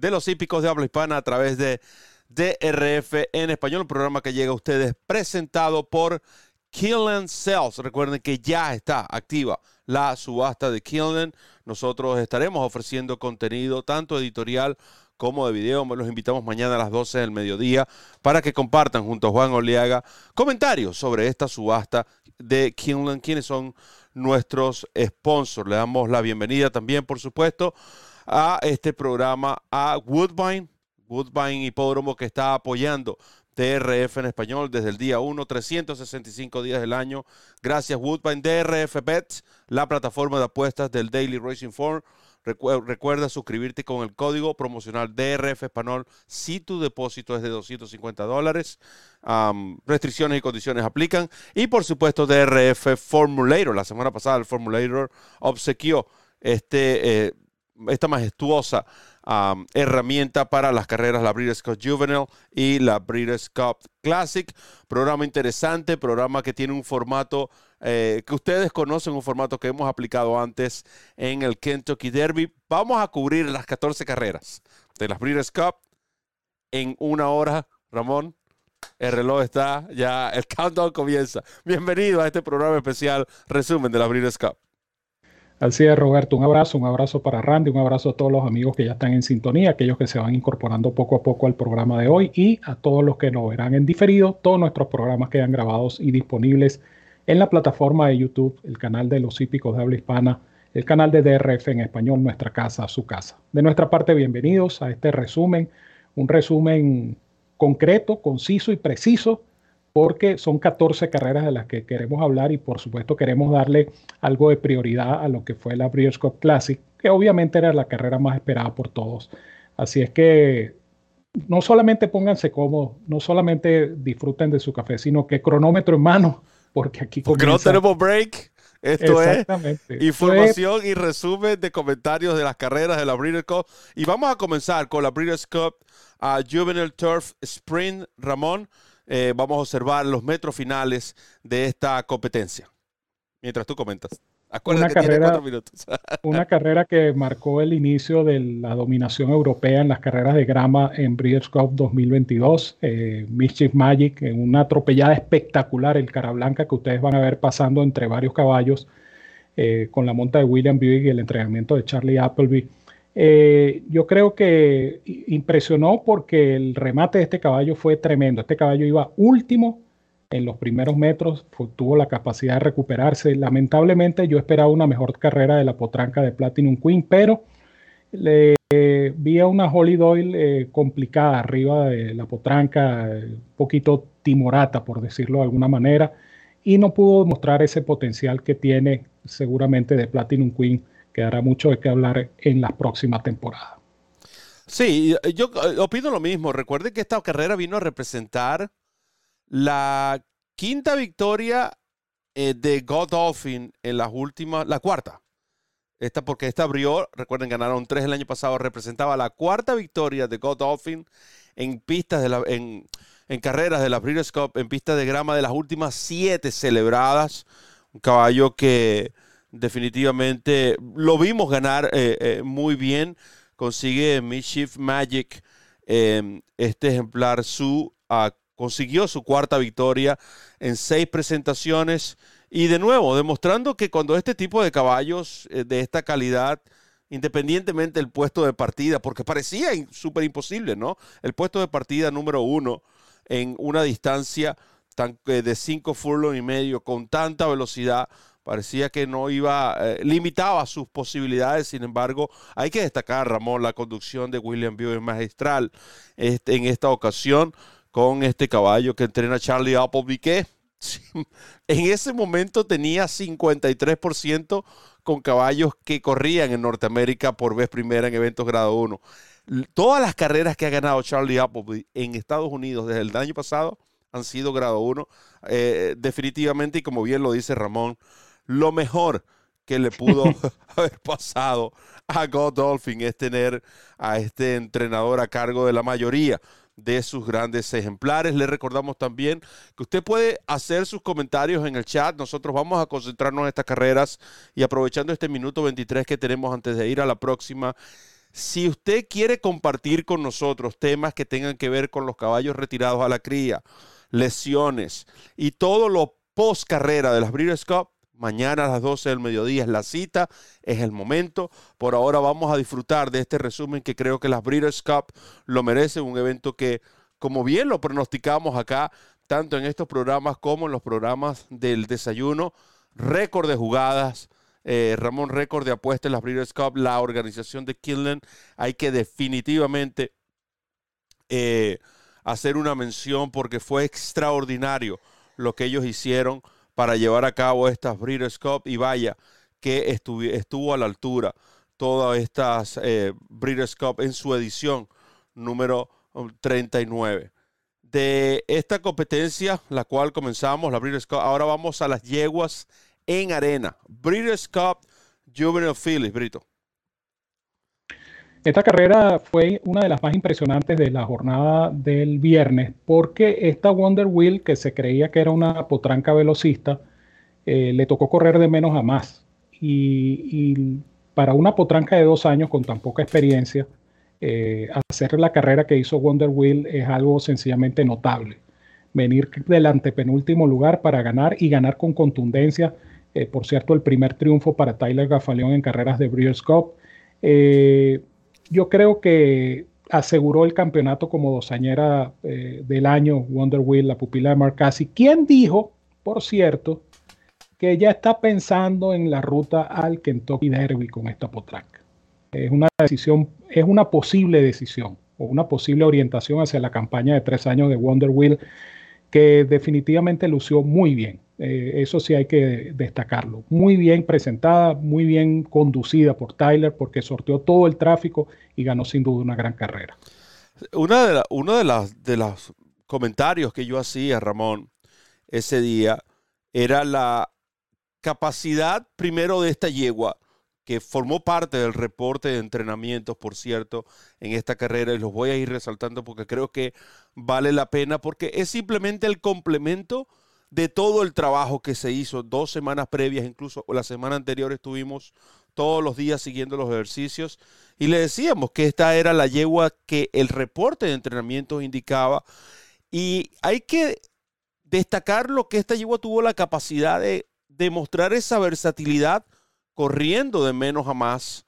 de los hípicos de habla hispana a través de DRF en español, un programa que llega a ustedes presentado por Killen Sales. Recuerden que ya está activa la subasta de Killen. Nosotros estaremos ofreciendo contenido tanto editorial como de video. Los invitamos mañana a las 12 del mediodía para que compartan junto a Juan Oliaga comentarios sobre esta subasta de Kinlan, quienes son nuestros sponsors. Le damos la bienvenida también, por supuesto, a este programa a Woodbine, Woodbine Hipódromo que está apoyando DRF en español desde el día 1, 365 días del año. Gracias Woodbine, DRF Bets, la plataforma de apuestas del Daily Racing Form recuerda suscribirte con el código promocional DRF Español si tu depósito es de 250 dólares. restricciones y condiciones aplican. Y por supuesto DRF Formulator. La semana pasada el Formulator obsequió este, eh, esta majestuosa herramienta para las carreras, la Breeders' Cup Juvenile y la Breeders' Cup Classic. Programa interesante, programa que tiene un formato eh, que ustedes conocen, un formato que hemos aplicado antes en el Kentucky Derby. Vamos a cubrir las 14 carreras de las Breeders' Cup en una hora. Ramón, el reloj está ya, el countdown comienza. Bienvenido a este programa especial, resumen de la Breeders' Cup. Así es, Roberto, un abrazo, un abrazo para Randy, un abrazo a todos los amigos que ya están en sintonía, aquellos que se van incorporando poco a poco al programa de hoy y a todos los que lo verán en diferido. Todos nuestros programas quedan grabados y disponibles en la plataforma de YouTube, el canal de los hípicos de habla hispana, el canal de DRF en español, nuestra casa, su casa. De nuestra parte, bienvenidos a este resumen, un resumen concreto, conciso y preciso porque son 14 carreras de las que queremos hablar y por supuesto queremos darle algo de prioridad a lo que fue la Breeders' Cup Classic, que obviamente era la carrera más esperada por todos. Así es que no solamente pónganse cómodos, no solamente disfruten de su café, sino que cronómetro en mano, porque aquí porque no tenemos break. Esto es información y resumen de comentarios de las carreras de la Breeders' Cup. Y vamos a comenzar con la Breeders' Cup a Juvenile Turf Sprint Ramón. Eh, vamos a observar los metros finales de esta competencia. Mientras tú comentas. Una carrera, una carrera que marcó el inicio de la dominación europea en las carreras de grama en Breeders' Cup 2022. Eh, Mischief Magic en una atropellada espectacular, el cara blanca que ustedes van a ver pasando entre varios caballos eh, con la monta de William Buick y el entrenamiento de Charlie Appleby. Eh, yo creo que impresionó porque el remate de este caballo fue tremendo. Este caballo iba último en los primeros metros, tuvo la capacidad de recuperarse. Lamentablemente yo esperaba una mejor carrera de la potranca de Platinum Queen, pero le vi a una Holly Doyle eh, complicada arriba de la potranca, un poquito timorata, por decirlo de alguna manera, y no pudo mostrar ese potencial que tiene seguramente de Platinum Queen quedará mucho de qué hablar en la próxima temporada. Sí, yo eh, opino lo mismo. Recuerde que esta carrera vino a representar la quinta victoria eh, de Godolphin en las últimas, la cuarta. Esta porque esta abrió, recuerden, ganaron tres el año pasado, representaba la cuarta victoria de Godolphin en pistas de la, en carreras de la Breeders' Cup, en pistas de grama de las últimas siete celebradas. Un caballo que definitivamente lo vimos ganar eh, eh, muy bien. Consigue Mischief Magic em, este ejemplar su ah, consiguió su cuarta victoria en seis presentaciones y de nuevo demostrando que cuando este tipo de caballos eh, de esta calidad independientemente del puesto de partida, porque parecía súper imposible, ¿no? El puesto de partida número uno en una distancia tan, de cinco furlong y medio con tanta velocidad parecía que no iba, eh, limitaba sus posibilidades, sin embargo, hay que destacar, Ramón, la conducción de William Buell magistral este, en esta ocasión con este caballo que entrena Charlie Appleby, que en ese momento tenía 53% con caballos que corrían en Norteamérica por vez primera en eventos grado 1. todas las carreras que ha ganado Charlie Appleby en Estados Unidos desde el año pasado han sido grado 1. Eh, definitivamente, y como bien lo dice Ramón, lo mejor que le pudo haber pasado a Godolphin es tener a este entrenador a cargo de la mayoría de sus grandes ejemplares. Le recordamos también que usted puede hacer sus comentarios en el chat. Nosotros vamos a concentrarnos en estas carreras y aprovechando este minuto 23 que tenemos antes de ir a la próxima. Si usted quiere compartir con nosotros temas que tengan que ver con los caballos retirados a la cría, lesiones y todo lo post carrera de las Breeders' Cup, Mañana a las 12 del mediodía es la cita, es el momento. Por ahora vamos a disfrutar de este resumen que creo que las Breeders' Cup lo merecen, un evento que, como bien lo pronosticamos acá, tanto en estos programas como en los programas del desayuno, récord de jugadas, eh, Ramón, récord de apuestas en las Breeders' Cup, la organización de Killen, hay que definitivamente eh, hacer una mención porque fue extraordinario lo que ellos hicieron para llevar a cabo estas Breeders' Cup y vaya que estuvo, a la altura todas estas eh, Breeders' Cup en su edición número 39. Um, de esta competencia, la cual comenzamos, la Breeders' Cup, ahora vamos a las yeguas en arena. Breeders' Cup Juvenile Phillies, Brito. Esta carrera fue una de las más impresionantes de la jornada del viernes porque esta Wonder Wheel, que se creía que era una potranca velocista, eh, le tocó correr de menos a más. Y, para una potranca de dos años con tan poca experiencia, eh, hacer la carrera que hizo Wonder Wheel es algo sencillamente notable. Venir del antepenúltimo lugar para ganar y ganar con contundencia. Eh, por cierto, el primer triunfo para Tyler Gafaleón en carreras de Breeders' Cup yo creo que aseguró el campeonato como dosañera eh, del año, Wonder Wheel, la pupila de Marcasi, quien dijo, por cierto, que ya está pensando en la ruta al Kentucky Derby con esta potranca. Es una decisión, es una posible decisión o una posible orientación hacia la campaña de tres años de Wonder Wheel que definitivamente lució muy bien. Eh, eso sí hay que destacarlo. Muy bien presentada, muy bien conducida por Tyler porque sorteó todo el tráfico y ganó sin duda una gran carrera. Una de uno de, las, de los comentarios que yo hacía, Ramón, ese día era la capacidad primero de esta yegua que formó parte del reporte de entrenamientos, por cierto, en esta carrera, y los voy a ir resaltando porque creo que vale la pena, porque es simplemente el complemento de todo el trabajo que se hizo dos semanas previas, incluso la semana anterior estuvimos todos los días siguiendo los ejercicios y le decíamos que esta era la yegua que el reporte de entrenamiento indicaba y hay que destacar lo que esta yegua tuvo la capacidad de demostrar esa versatilidad corriendo de menos a más,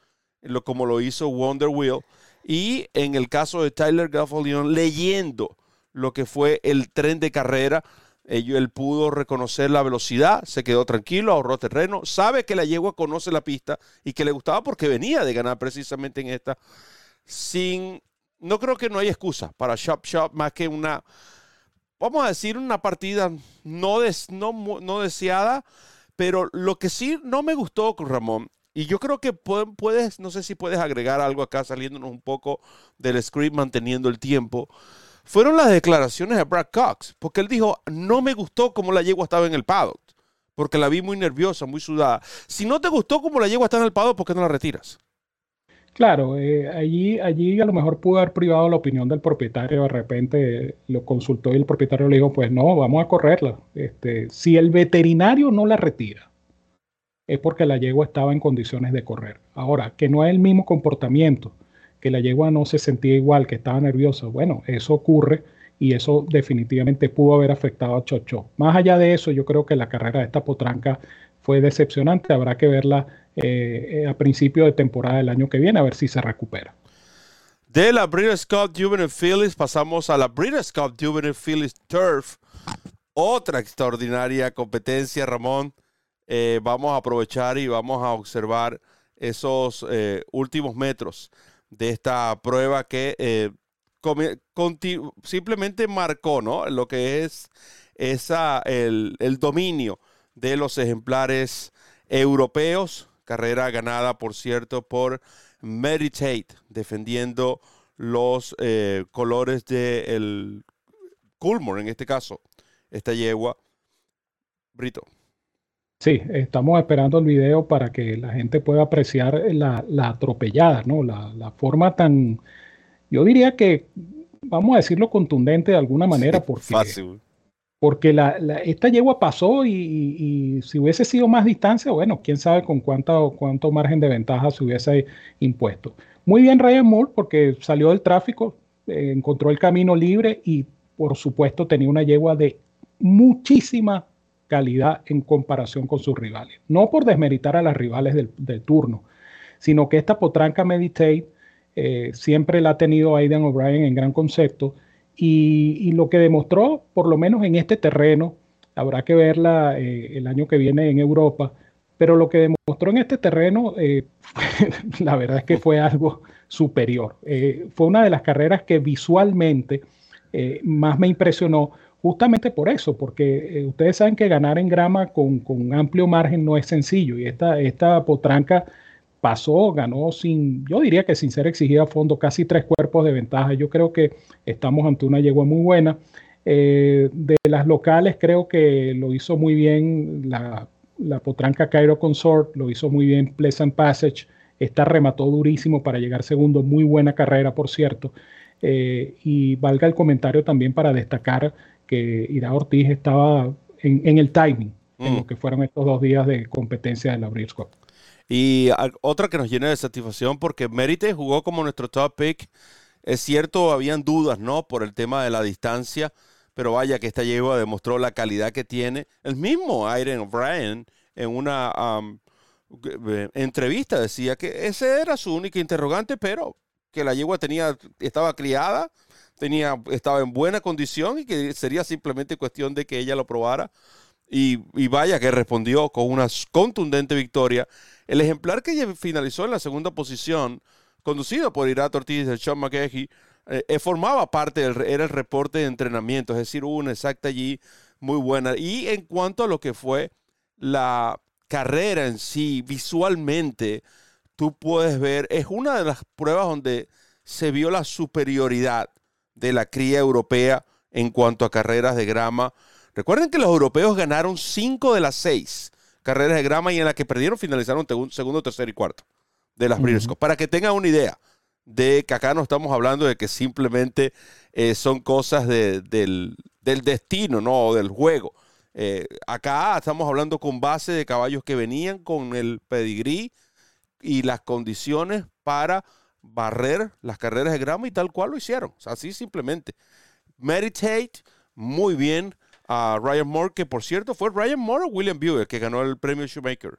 como lo hizo Wonder Wheel, y en el caso de Tyler Gaffalion leyendo lo que fue el tren de carrera, él pudo reconocer la velocidad, se quedó tranquilo, ahorró terreno, sabe que la yegua conoce la pista y que le gustaba porque venía de ganar precisamente en esta. Sin, no creo que no hay excusa para Shop Shop más que una, vamos a decir, una partida no, no, no deseada, pero lo que sí no me gustó con Ramón, y yo creo que puedes, no sé si puedes agregar algo acá saliéndonos un poco del script manteniendo el tiempo fueron las declaraciones de Brad Cox, porque él dijo, no me gustó cómo la yegua estaba en el paddock, porque la vi muy nerviosa, muy sudada. Si no te gustó cómo la yegua está en el paddock, ¿por qué no la retiras? Claro, eh, allí, allí a lo mejor pudo haber privado la opinión del propietario, de repente lo consultó y el propietario le dijo, pues no, vamos a correrla. Este, si el veterinario no la retira, es porque la yegua estaba en condiciones de correr. Ahora, que no es el mismo comportamiento que la yegua no se sentía igual, que estaba nerviosa. Bueno, eso ocurre y eso definitivamente pudo haber afectado a Chocho. Más allá de eso, yo creo que la carrera de esta potranca fue decepcionante. Habrá que verla eh, a principio de temporada del año que viene, a ver si se recupera. De la Breeders' Cup Juvenile Phillies pasamos a la Breeders' Cup Juvenile Phillies Turf. Otra extraordinaria competencia, Ramón. Eh, vamos a aprovechar y vamos a observar esos eh, últimos metros de esta prueba que eh, simplemente marcó ¿no? lo que es esa, el, dominio de los ejemplares europeos. Carrera ganada, por cierto, por Meditate, defendiendo los eh, colores del el Coolmore, en este caso, esta yegua. Brito. Sí, estamos esperando el video para que la gente pueda apreciar la, atropellada, ¿no? La, forma tan, yo diría que, vamos a decirlo contundente de alguna manera, porque, fácil. porque la, esta yegua pasó y, si hubiese sido más distancia, bueno, quién sabe con cuánto, cuánto margen de ventaja se hubiese impuesto. Muy bien Ryan Moore porque salió del tráfico, eh, encontró el camino libre y por supuesto tenía una yegua de muchísima calidad en comparación con sus rivales. No por desmeritar a las rivales del, turno, sino que esta potranca Meditate eh, siempre la ha tenido Aidan O'Brien en gran concepto y, lo que demostró, por lo menos en este terreno, habrá que verla eh, el año que viene en Europa, pero lo que demostró en este terreno, eh, la verdad es que fue algo superior. fue una de las carreras que visualmente más me impresionó justamente por eso, porque eh, ustedes saben que ganar en grama con, con, amplio margen no es sencillo y esta, esta potranca pasó, ganó sin, yo diría que sin ser exigida a fondo, casi tres cuerpos de ventaja. Yo creo que estamos ante una yegua muy buena. Eh, de las locales creo que lo hizo muy bien la, la potranca Cairo Consort, lo hizo muy bien Pleasant Passage, esta remató durísimo para llegar segundo, muy buena carrera por cierto. Eh, y valga el comentario también para destacar que Ira Ortiz estaba en, el timing en lo que fueron estos dos días de competencia de la Breeders' Cup. Y otra que nos llena de satisfacción porque Merite jugó como nuestro top pick. Es cierto, habían dudas, ¿no? Por el tema de la distancia, pero vaya que esta yegua demostró la calidad que tiene. El mismo Iron O'Brien en una eh, entrevista decía que ese era su única interrogante, pero que la yegua tenía, estaba criada tenía, estaba en buena condición y que sería simplemente cuestión de que ella lo probara. Y, vaya que respondió con una contundente victoria. El ejemplar que finalizó en la segunda posición, conducido por Irato Ortiz de Sean McGehee, eh, eh, formaba parte, del, era el reporte de entrenamiento, es decir, hubo una exacta allí muy buena. Y en cuanto a lo que fue la carrera en sí, visualmente, tú puedes ver, es una de las pruebas donde se vio la superioridad de la cría europea en cuanto a carreras de grama. Recuerden que los europeos ganaron cinco de las seis carreras de grama y en las que perdieron finalizaron segundo, tercero y cuarto de las uh Para que tengan una idea de que acá no estamos hablando de que simplemente eh, son cosas del, destino, ¿no? O del juego. Eh, acá estamos hablando con base de caballos que venían con el pedigrí y las condiciones para barrer las carreras de grama y tal cual lo hicieron. así simplemente. Meditate, muy bien a Ryan Moore, que por cierto fue Ryan Moore o William Buick que ganó el premio Shoemaker.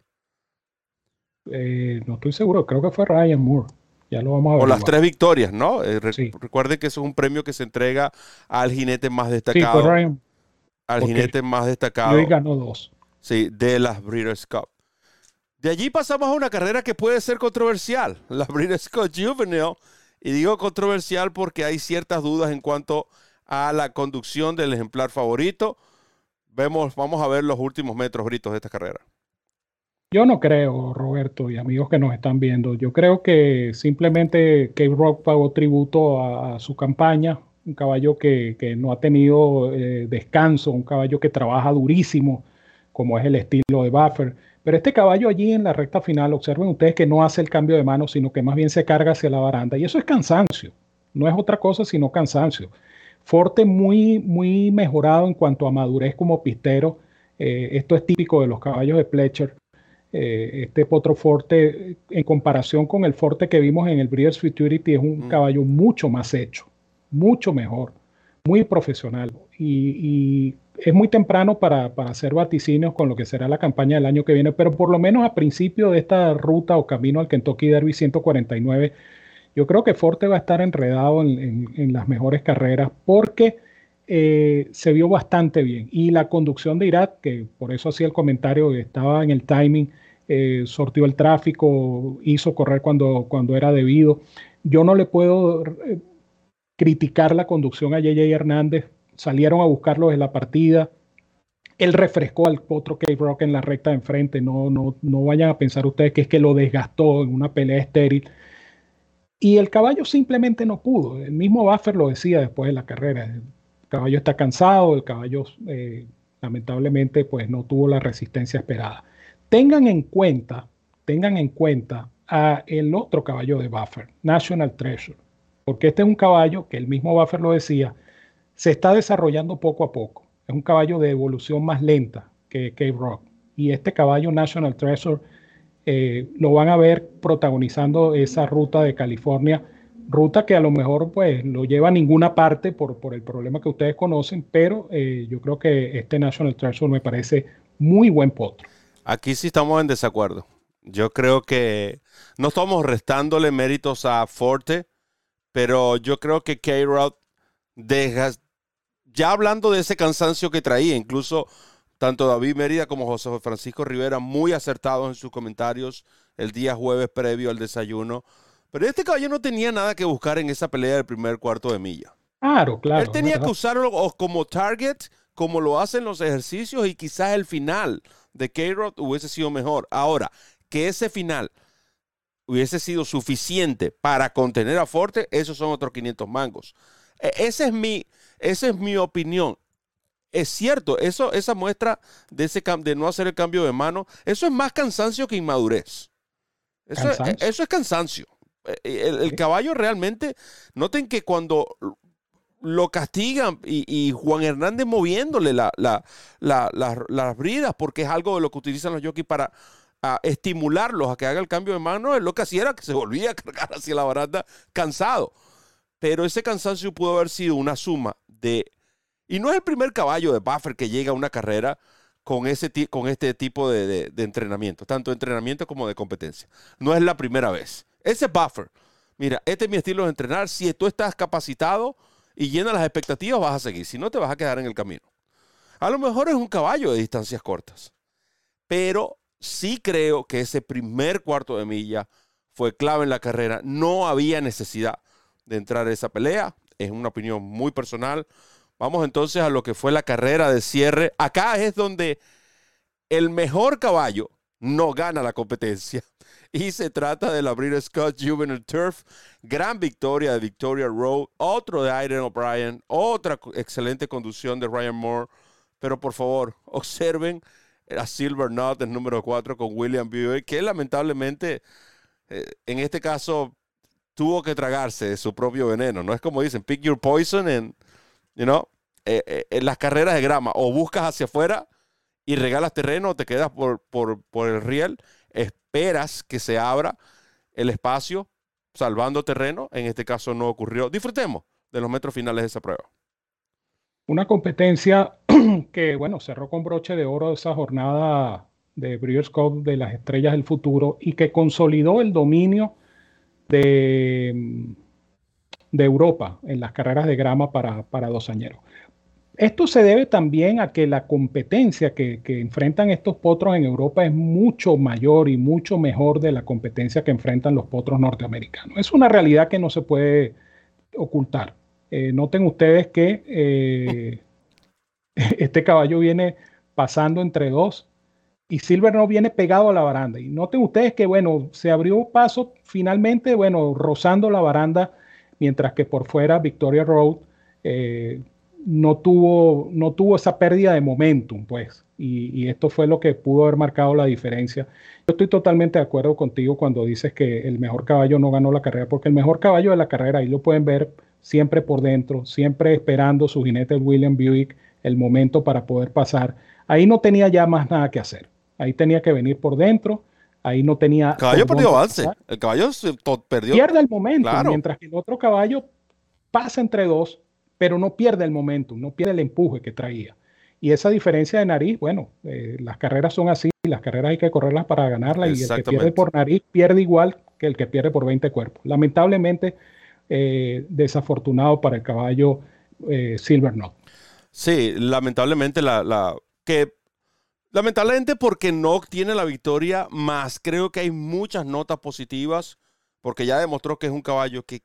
Eh, no estoy seguro, creo que fue Ryan Moore. Ya lo vamos a ver. O las tres victorias, ¿no? Eh, recuerde que eso es un premio que se entrega al jinete más destacado. Sí, fue Ryan. Al jinete más destacado. Y ganó dos. Sí, de las Breeders' Cup. De allí pasamos a una carrera que puede ser controversial, la Breeders' Cup Juvenile. Y digo controversial porque hay ciertas dudas en cuanto a la conducción del ejemplar favorito. Vemos, vamos a ver los últimos metros britos de esta carrera. Yo no creo, Roberto y amigos que nos están viendo. Yo creo que simplemente Cape Rock pagó tributo a, su campaña. Un caballo que, no ha tenido eh, descanso, un caballo que trabaja durísimo, como es el estilo de Buffer pero este caballo allí en la recta final, observen ustedes que no hace el cambio de mano, sino que más bien se carga hacia la baranda. Y eso es cansancio. No es otra cosa sino cansancio. Forte muy, muy mejorado en cuanto a madurez como pistero. Eh, esto es típico de los caballos de Pletcher. Eh, este potro Forte, en comparación con el Forte que vimos en el Breeders' Futurity, es un mm. caballo mucho más hecho, mucho mejor, muy profesional. y es muy temprano para, hacer vaticinios con lo que será la campaña del año que viene, pero por lo menos a principio de esta ruta o camino al Kentucky Derby 149, yo creo que Forte va a estar enredado en, las mejores carreras porque eh, se vio bastante bien. Y la conducción de Irak, que por eso hacía el comentario estaba en el timing, eh, sortió el tráfico, hizo correr cuando, cuando era debido. Yo no le puedo eh, criticar la conducción a JJ Hernández salieron a buscarlo en la partida. Él refrescó al otro Cave Rock en la recta de enfrente. No, no, no vayan a pensar ustedes que es que lo desgastó en una pelea estéril. y el caballo simplemente no pudo. El mismo Buffer lo decía después de la carrera. El caballo está cansado, el caballo eh, lamentablemente pues no tuvo la resistencia esperada. Tengan en cuenta, tengan en cuenta a el otro caballo de Buffer, National Treasure, porque este es un caballo que el mismo Buffer lo decía, se está desarrollando poco a poco. Es un caballo de evolución más lenta que Cape Rock. Y este caballo National Treasure eh, lo van a ver protagonizando esa ruta de California, ruta que a lo mejor pues lo lleva a ninguna parte por, por el problema que ustedes conocen, pero eh, yo creo que este National Treasure me parece muy buen potro. Aquí sí estamos en desacuerdo. Yo creo que no estamos restándole méritos a Forte, pero yo creo que K-Rod ya hablando de ese cansancio que traía, incluso tanto David Mérida como José Francisco Rivera muy acertados en sus comentarios el día jueves previo al desayuno. Pero este caballo no tenía nada que buscar en esa pelea del primer cuarto de milla. Claro, claro. Él tenía que usarlo como target, como lo hacen los ejercicios, y quizás el final de K-Rod hubiese sido mejor. Ahora, que ese final hubiese sido suficiente para contener a Forte, esos son otros 500 mangos. E, ese es mi, esa es mi opinión es cierto, eso, esa muestra de, ese, de no hacer el cambio de mano, eso es más cansancio que inmadurez. Eso, es, cansancio. Eh, eh, el, caballo realmente, noten que cuando lo castigan y, Juan Hernández moviéndole la, las bridas, porque es algo de lo que utilizan los jockeys para estimularlos a que haga el cambio de mano, lo que hacía era que se volvía a cargar hacia la baranda cansado. Pero ese cansancio pudo haber sido una suma de y no es el primer caballo de Buffer que llega a una carrera con, ese con este tipo de, entrenamiento, tanto de entrenamiento como de competencia. No es la primera vez. Ese Buffer, mira, este es mi estilo de entrenar. Si tú estás capacitado y llenas las expectativas, vas a seguir. Si no, te vas a quedar en el camino. A lo mejor es un caballo de distancias cortas, pero sí creo que ese primer cuarto de milla fue clave en la carrera. No había necesidad de entrar en esa pelea. Es una opinión muy personal. Vamos entonces a lo que fue la carrera de cierre. Acá es donde el mejor caballo no gana la competencia. Y se trata de la British Scott Juvenile Turf. Gran victoria de Victoria Road. Otro de Aiden O'Brien. Otra excelente conducción de Ryan Moore. Pero por favor, observen a Silver Knot, el número 4, con William Buick, que lamentablemente eh, en este caso tuvo que tragarse su propio veneno. No es como dicen, pick your poison and, you know, eh, eh, en las carreras de grama, o buscas hacia afuera y regalas terreno, o te quedas por, por, el riel, esperas que se abra el espacio salvando terreno. En este caso no ocurrió. Disfrutemos de los metros finales de esa prueba. Una competencia que, bueno, cerró con broche de oro esa jornada de Breeders' Cup de las estrellas del futuro y que consolidó el dominio de, de Europa en las carreras de grama para, para dos añeros. Esto se debe también a que la competencia que, enfrentan estos potros en Europa es mucho mayor y mucho mejor de la competencia que enfrentan los potros norteamericanos. Es una realidad que no se puede ocultar. Eh, noten ustedes que eh, este caballo viene pasando entre dos y Silver no viene pegado a la baranda. Y noten ustedes que, bueno, se abrió paso finalmente, bueno, rozando la baranda, mientras que por fuera Victoria Road eh, no tuvo, no tuvo esa pérdida de momentum, pues, y, esto fue lo que pudo haber marcado la diferencia. Yo estoy totalmente de acuerdo contigo cuando dices que el mejor caballo no ganó la carrera, porque el mejor caballo de la carrera, ahí lo pueden ver siempre por dentro, siempre esperando su jinete William Buick el momento para poder pasar. Ahí no tenía ya más nada que hacer. Ahí tenía que venir por dentro. Ahí no tenía. El caballo perdió avance. El caballo perdió. Pierde el momento, mientras que el otro caballo pasa entre dos pero no pierde el momento, no pierde el empuje que traía. Y esa diferencia de nariz, bueno, eh, las carreras son así, las carreras hay que correrlas para ganarlas y el que pierde por nariz pierde igual que el que pierde por 20 cuerpos. Lamentablemente, eh, desafortunado para el caballo eh, Silver Knot. Sí, lamentablemente la, la, que lamentablemente porque no tiene la victoria, más creo que hay muchas notas positivas porque ya demostró que es un caballo que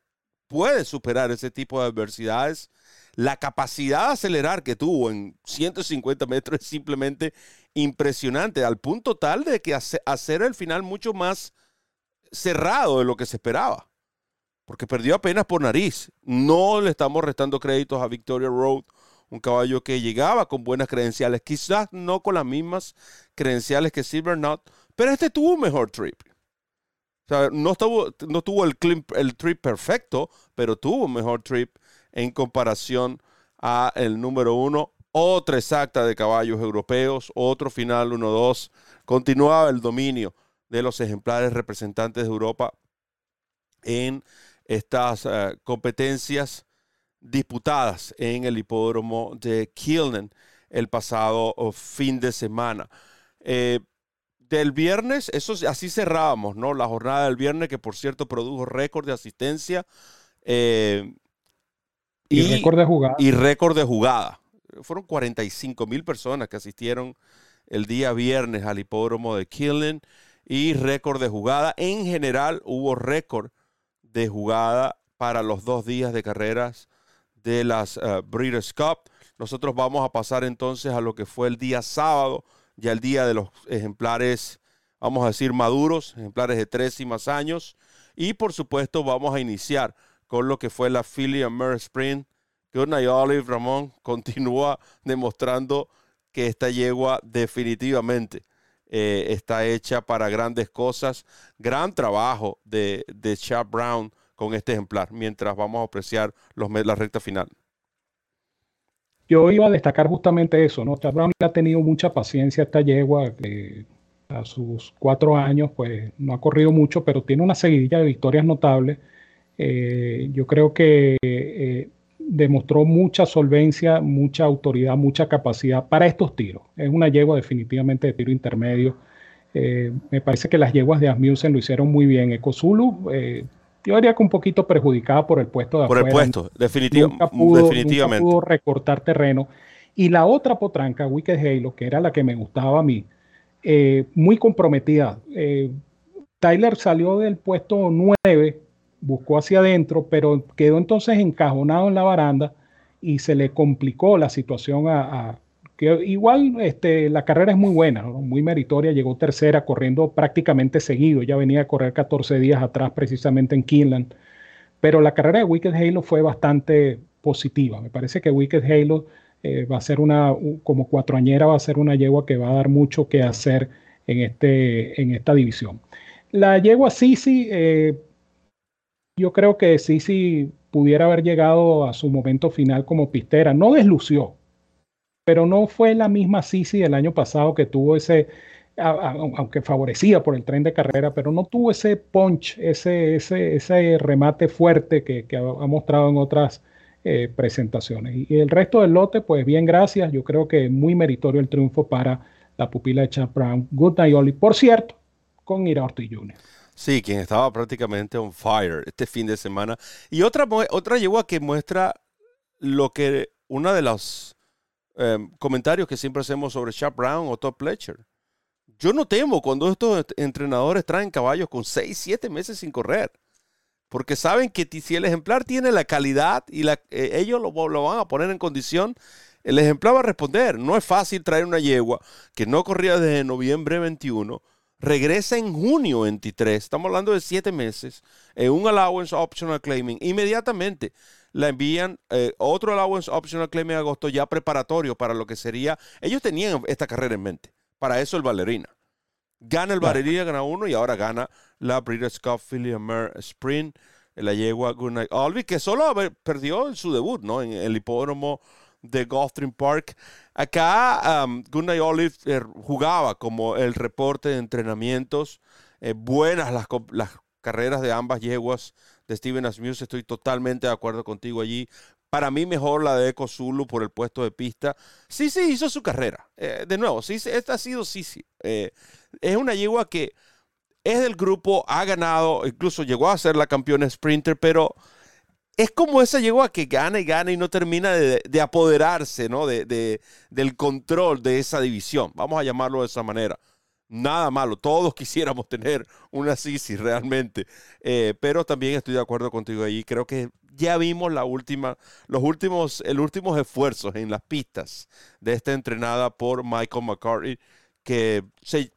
puede superar ese tipo de adversidades. La capacidad de acelerar que tuvo en 150 metros es simplemente impresionante, al punto tal de que hacer el final mucho más cerrado de lo que se esperaba. porque perdió apenas por nariz. No le estamos restando créditos a Victoria Road, un caballo que llegaba con buenas credenciales, quizás no con las mismas credenciales que Silver Knot, pero este tuvo un mejor trip. No, tuvo, no tuvo el, el trip perfecto, pero tuvo un mejor trip en comparación a el número uno. Otra exacta de caballos europeos, otro final 1-2. Continuaba el dominio de los ejemplares representantes de Europa en estas eh, competencias disputadas en el hipódromo de Kilnen el pasado oh, fin de semana. Eh, del viernes, eso así cerrábamos, ¿no? La jornada del viernes, que por cierto produjo récord de asistencia. Eh, y, récord de jugada. Y récord de jugada. Fueron 45 mil personas que asistieron el día viernes al hipódromo de Killen y récord de jugada. En general hubo récord de jugada para los dos días de carreras de las uh, Breeders' Cup. Nosotros vamos a pasar entonces a lo que fue el día sábado, ya el día de los ejemplares, vamos a decir, maduros, ejemplares de tres y más años. Y por supuesto vamos a iniciar con lo que fue la Philly Mer Sprint. Goodnight Olive Ramón continúa demostrando que esta yegua definitivamente eh, está hecha para grandes cosas. Gran trabajo de, de Chad Brown con este ejemplar, mientras vamos a apreciar los, la recta final. Yo iba a destacar justamente eso, ¿no? Ha tenido mucha paciencia esta yegua, a sus cuatro años, pues no ha corrido mucho, pero tiene una seguidilla de victorias notables. Eh, yo creo que eh, demostró mucha solvencia, mucha autoridad, mucha capacidad para estos tiros. Es una yegua definitivamente de tiro intermedio. Eh, me parece que las yeguas de Asmussen lo hicieron muy bien. Ecozulu, eh, yo diría que un poquito perjudicada por el puesto de Por el puesto, definitivamente. Nunca pudo recortar terreno. Y la otra potranca, Wicked Halo, que era la que me gustaba a mí, eh, muy comprometida. Tyler salió del puesto 9 buscó hacia adentro, pero quedó entonces encajonado en la baranda y se le complicó la situación a, que igual este, la carrera es muy buena, muy meritoria, llegó tercera corriendo prácticamente seguido, ya venía a correr 14 días atrás precisamente en Kinland, pero la carrera de Wicked Halo fue bastante positiva, me parece que Wicked Halo eh, va a ser una, como cuatroañera va a ser una yegua que va a dar mucho que hacer en, este, en esta división. La yegua Sisi, eh, yo creo que sí pudiera haber llegado a su momento final como pistera. No deslució, pero no fue la misma Sisi del año pasado que tuvo ese, aunque favorecía por el tren de carrera, pero no tuvo ese punch, ese, ese, ese remate fuerte que, ha, mostrado en otras eh, presentaciones. Y, el resto del lote, pues bien, gracias. Yo creo que muy meritorio el triunfo para la pupila de Chad Brown. Good night, Oli. Por cierto, con Ira Ortiz Jr. Sí, quien estaba prácticamente on fire este fin de semana. Y otra, otra yegua que muestra lo que uno de los em, comentarios que siempre hacemos sobre Chap Brown o Top Pletcher. Yo no temo cuando estos entrenadores traen caballos con 6, 7 meses sin correr. Porque saben que si el ejemplar tiene la calidad y eh, ellos lo, lo van a poner en condición, el ejemplar va a responder. No es fácil traer una yegua que no corría desde noviembre 21 regresa en junio 23, estamos hablando de siete meses, en un allowance optional claiming, inmediatamente la envían eh, otro allowance optional claiming en agosto ya preparatorio para lo que sería, ellos tenían esta carrera en mente, para eso el Valerina. Gana el Valerina, gana uno y ahora gana la Breeders' Cup Philly Sprint, la yegua Goodnight Albi, que solo perdió en su debut, ¿no? En el hipódromo de Gulfstream Park. Acá um, Gunnar Olive eh, jugaba como el reporte de entrenamientos. Eh, buenas las, las, carreras de ambas yeguas de Steven Asmus. Estoy totalmente de acuerdo contigo allí. Para mí mejor la de Eco Zulu por el puesto de pista. Sí, sí, hizo su carrera. Eh, de nuevo, sí, esta ha sido sí, sí. es una yegua que es del grupo, ha ganado, incluso llegó a ser la campeona sprinter, pero es como esa a que gana y gana y no termina de, apoderarse ¿no? De, del control de esa división. Vamos a llamarlo de esa manera. Nada malo, todos quisiéramos tener una Sisi realmente, eh, pero también estoy de acuerdo contigo ahí. Creo que ya vimos la última, los últimos, el últimos esfuerzos en las pistas de esta entrenada por Michael McCarthy, que se,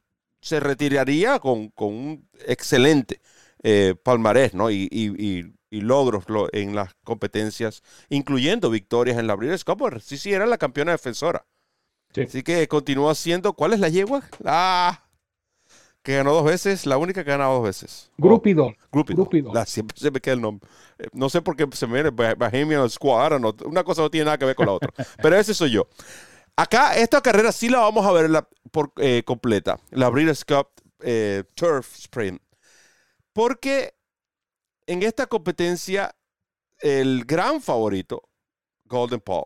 retiraría con, un excelente eh, palmarés, ¿no? y logros en las competencias, incluyendo victorias en la Breeders' Cup. Sí, era la campeona defensora. Así que continúa siendo. ¿Cuál es la yegua? Ah, que ganó dos veces, la única que ha ganado dos veces. Grupido. Oh, Grupido. siempre se me queda el nombre. Eh, no sé por qué se me viene Bohemian Squad. No, una cosa no tiene nada que ver con la otra. Pero ese soy yo. Acá, esta carrera sí la vamos a ver por eh, completa. La Breeders' Cup eh, Turf Sprint. Porque en esta competencia, el gran favorito, Golden Paul,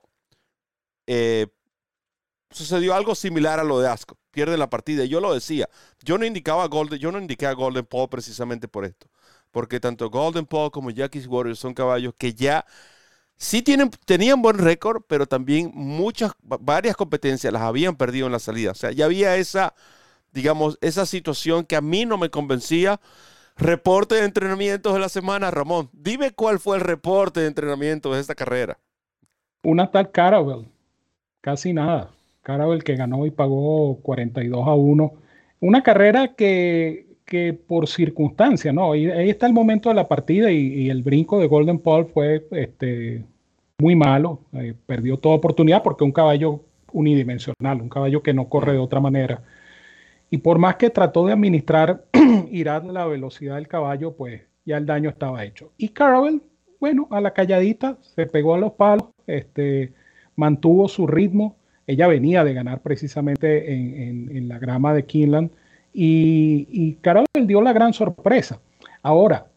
sucedió algo similar a lo de Asco pierde la partida. Yo lo decía, yo no indicaba Golden, yo no indiqué a Golden Paul precisamente por esto. Porque tanto Golden Paul como Jackie's Warriors son caballos que ya sí tienen, tenían buen récord, pero también muchas, varias competencias las habían perdido en la salida. O sea, ya había esa, digamos, esa situación que a mí no me convencía. Reporte de entrenamientos de la semana, Ramón. Dime cuál fue el reporte de entrenamiento de esta carrera. Una tal Carawell. Casi nada. Carabel que ganó y pagó 42 a 1. Una carrera que, que por circunstancia, ¿no? Ahí, está el momento de la partida y, el brinco de Golden Paul fue este, muy malo. Eh, perdió toda oportunidad porque un caballo unidimensional, un caballo que no corre de otra manera. Y por más que trató de administrar Irán la velocidad del caballo, pues ya el daño estaba hecho. Y Carabel, bueno, a la calladita, se pegó a los palos, este, mantuvo su ritmo ella venía de ganar precisamente en, la grama de Kinland y, y dio la gran sorpresa. Ahora,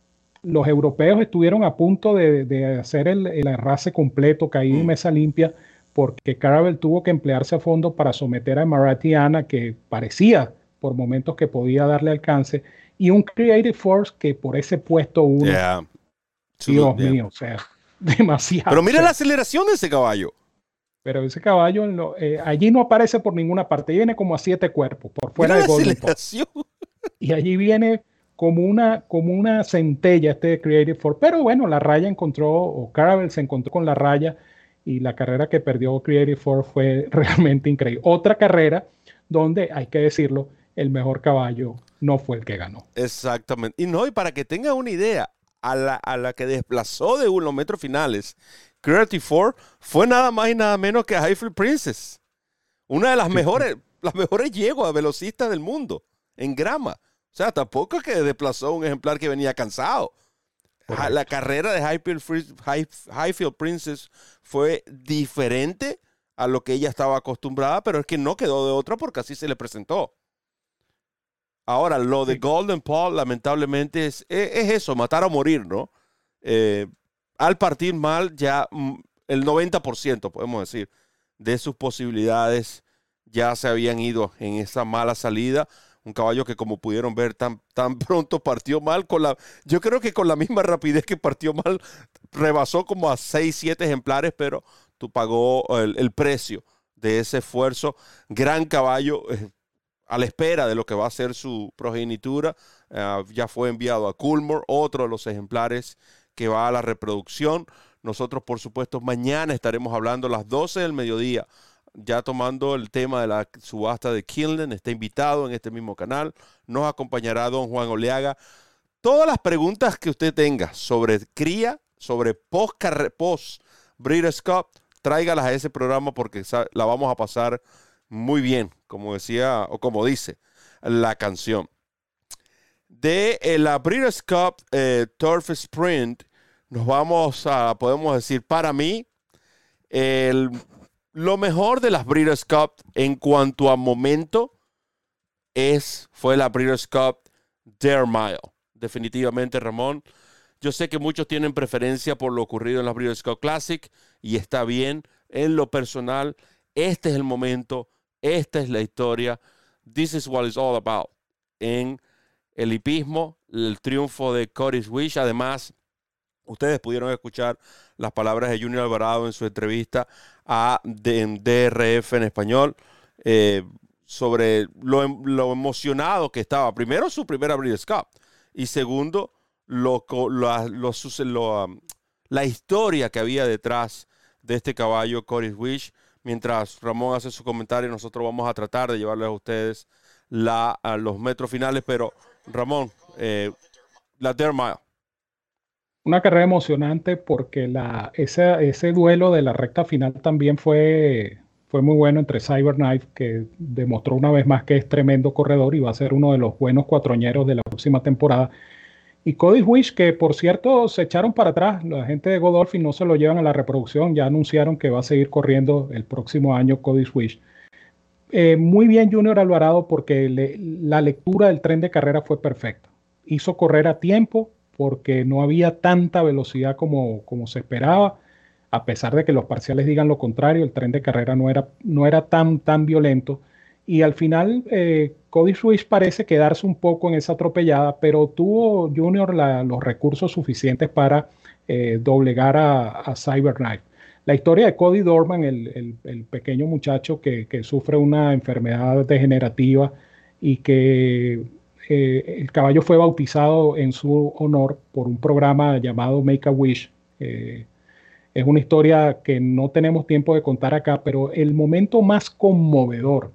los europeos estuvieron a punto de, hacer el, el, arrase completo, caído y mm. mesa limpia, porque Carabel tuvo que emplearse a fondo para someter a Maratiana, que parecía por momentos que podía darle alcance, y un Creative Force que por ese puesto uno, Dios mío, o sea, demasiado. Pero mira la aceleración de ese caballo. Pero ese caballo eh, allí no aparece por ninguna parte, viene como a siete cuerpos por fuera de Golden Y allí viene como una, como una centella este Creative Force. Pero bueno, la raya encontró, o Caravel se encontró con la raya y la carrera que perdió Creative Force fue realmente increíble. Otra carrera donde, hay que decirlo, el mejor caballo no fue el que ganó. Exactamente. Y no, y para que tenga una idea, a la, a la que desplazó de unos metros finales Creative 4 fue nada más y nada menos que Highfield Princess. Una de las mejores, las mejores yeguas velocistas del mundo en grama. O sea, tampoco es que desplazó un ejemplar que venía cansado. La carrera de Highfield, Princess fue diferente a lo que ella estaba acostumbrada, pero es que no quedó de otra porque así se le presentó. Ahora, lo de Golden Paul, lamentablemente, es, es, eso, matar o morir, ¿no? Eh, al partir mal, ya mm, el 90%, podemos decir, de sus posibilidades ya se habían ido en esa mala salida. Un caballo que como pudieron ver tan, tan pronto partió mal con la, yo creo que con la misma rapidez que partió mal, rebasó como a 6, 7 ejemplares, pero tú pagó el, precio de ese esfuerzo. Gran caballo, eh, a la espera de lo que va a ser su progenitura, eh, ya fue enviado a Coolmore, otro de los ejemplares que va a la reproducción. Nosotros, por supuesto, mañana estaremos hablando a las 12 del mediodía, ya tomando el tema de la subasta de Kinlan. Está invitado en este mismo canal. Nos acompañará don Juan Oleaga. Todas las preguntas que usted tenga sobre cría, sobre post, post Breeders' Cup, tráigalas a ese programa porque la vamos a pasar muy bien, como decía o como dice la canción. De la Breeders' Cup eh, Turf Sprint, nos vamos a, podemos decir, para mí, lo mejor de las Breeders' Cup en cuanto a momento es, fue la Breeders' Cup Dare Mile. Definitivamente, Ramón. Yo sé que muchos tienen preferencia por lo ocurrido en la Breeders' Cup Classic y está bien. En lo personal, este es el momento, esta es la historia. This is what it's all about. En el hipismo, el triunfo de Cody's Wish. Además, Ustedes pudieron escuchar las palabras de Junior Alvarado en su entrevista a DRF en español eh, sobre lo, emocionado que estaba. Primero, su primera Breeders' Cup. Y segundo, lo, um, la historia que había detrás de este caballo, Cory's Wish. Mientras Ramón hace su comentario, nosotros vamos a tratar de llevarles a ustedes la, a los metros finales. Pero, Ramón, eh, la Dare Una carrera emocionante porque la, ese, duelo de la recta final también fue, fue muy bueno entre Cyberknife, que demostró una vez más que es tremendo corredor y va a ser uno de los buenos cuatroñeros de la próxima temporada. Y Cody Wish, que por cierto se echaron para atrás, la gente de Godolphin no se lo llevan a la reproducción, ya anunciaron que va a seguir corriendo el próximo año Cody Wish. Eh, muy bien Junior Alvarado porque la lectura del tren de carrera fue perfecta. Hizo correr a tiempo porque no había tanta velocidad como, como se esperaba. A pesar de que los parciales digan lo contrario, el tren de carrera no era, no era tan, tan violento. Y al final, eh, Cody Swish parece quedarse un poco en esa atropellada, pero tuvo Junior los recursos suficientes para eh, doblegar a, a Cyberknife. La historia de Cody Dorman, el, pequeño muchacho que, sufre una enfermedad degenerativa y que eh, el caballo fue bautizado en su honor por un programa llamado Make a Wish. Eh, es una historia que no tenemos tiempo de contar acá, pero el momento más conmovedor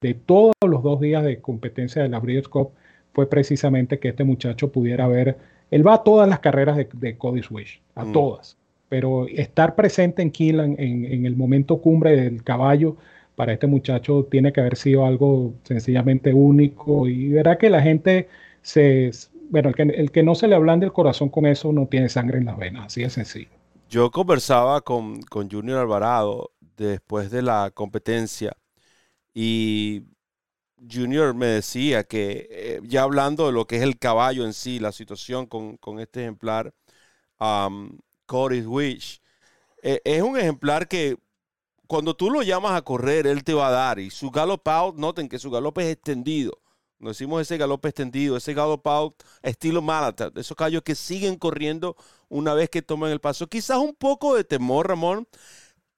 de todos los dos días de competencia de la Breeders' Cup fue precisamente que este muchacho pudiera ver, él va a todas las carreras de, Cody Swish, a mm. todas pero estar presente en Keelan en, el momento cumbre del caballo para este muchacho tiene que haber sido algo sencillamente único y verá que la gente se, bueno, el que, no se le hablan del corazón con eso no tiene sangre en las venas, así de sencillo. Yo conversaba con, con Junior Alvarado después de la competencia y Junior me decía que eh, ya hablando de lo que es el caballo en sí, la situación con, este ejemplar, Cody Wish. Eh, es un ejemplar que cuando tú lo llamas a correr, él te va a dar. Y su gallop out, noten que su galope es extendido. Nos decimos ese galope extendido, ese gallop out estilo Malatat, esos caballos que siguen corriendo una vez que toman el paso. Quizás un poco de temor, Ramón,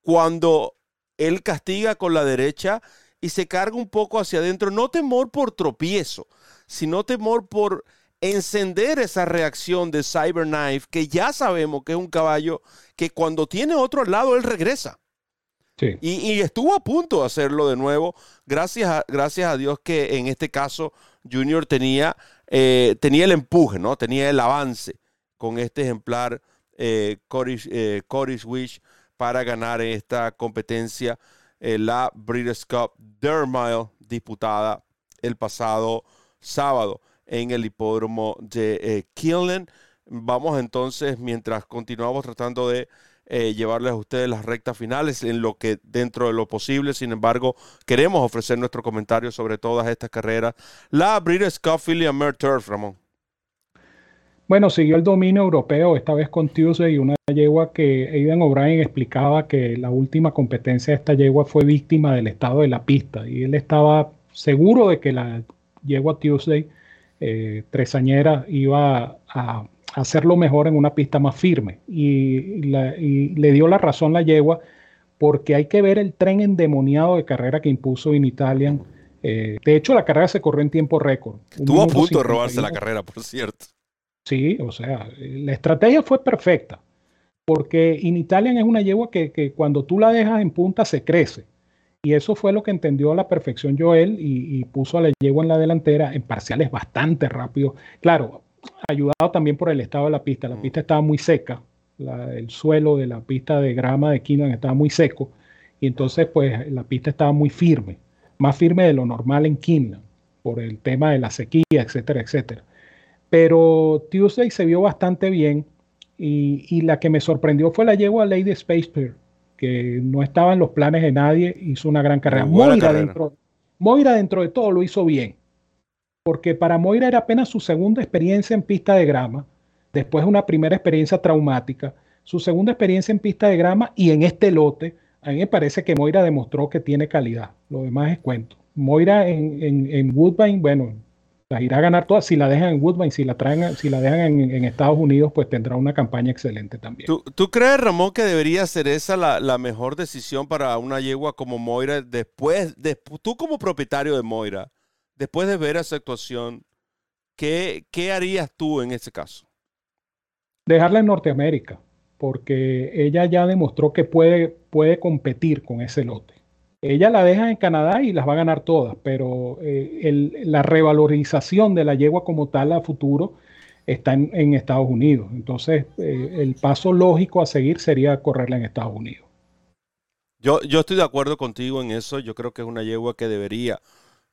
cuando él castiga con la derecha y se carga un poco hacia adentro. No temor por tropiezo, sino temor por encender esa reacción de Cyberknife, que ya sabemos que es un caballo que cuando tiene otro al lado, él regresa. Y, estuvo a punto de hacerlo de nuevo, gracias a, gracias a Dios que en este caso Junior tenía, eh, tenía el empuje, ¿no? tenía el avance con este ejemplar eh, eh Wish para ganar esta competencia, eh, la Breeders' Cup Dermile, disputada el pasado sábado en el hipódromo de eh, Vamos entonces, mientras continuamos tratando de eh, llevarles a ustedes las rectas finales en lo que dentro de lo posible, sin embargo, queremos ofrecer nuestro comentario sobre todas estas carreras. La Breeders' Cup Philly Turf, Ramón. Bueno, siguió el dominio europeo, esta vez con Tuesday, una yegua que Aidan O'Brien explicaba que la última competencia de esta yegua fue víctima del estado de la pista y él estaba seguro de que la yegua Tuesday eh, Tresañera iba a, hacerlo mejor en una pista más firme. Y, le dio la razón la yegua, porque hay que ver el tren endemoniado de carrera que impuso in Italian. Eh, de hecho, la carrera se corrió en tiempo récord. Estuvo a punto de robarse la carrera, por cierto. Sí, o sea, la estrategia fue perfecta, porque in Italian es una yegua que, que cuando tú la dejas en punta se crece. Y eso fue lo que entendió a la perfección Joel y, puso a la yegua en la delantera en parciales bastante rápidos. Claro, ayudado también por el estado de la pista. La mm. pista estaba muy seca, el suelo de la pista de grama de Keenan estaba muy seco y entonces pues la pista estaba muy firme, más firme de lo normal en Keenan por el tema de la sequía, etcétera, etcétera. Pero Tuesday se vio bastante bien y, y la que me sorprendió fue la yegua Lady Space que no estaba en los planes de nadie, hizo una gran carrera. Moira, Dentro, Moira dentro de todo lo hizo bien, porque para Moira era apenas su segunda experiencia en pista de grama, después una primera experiencia traumática, su segunda experiencia en pista de grama y en este lote, a mí me parece que Moira demostró que tiene calidad, lo demás es cuento. Moira en, en, en Woodbine, bueno, las irá a ganar todas. Si la dejan en Woodbine, si la traen, si la dejan en, Estados Unidos, pues tendrá una campaña excelente también. ¿Tú, crees, Ramón, que debería ser esa la, mejor decisión para una yegua como Moira después, tú como propietario de Moira, después de ver esa actuación, ¿qué, qué harías tú en ese caso? Dejarla en Norteamérica, porque ella ya demostró que puede, puede competir con ese lote. Ella la deja en Canadá y las va a ganar todas, pero eh, la revalorización de la yegua como tal a futuro está en, Estados Unidos. Entonces, eh, el paso lógico a seguir sería correrla en Estados Unidos. Yo, yo estoy de acuerdo contigo en eso. Yo creo que es una yegua que debería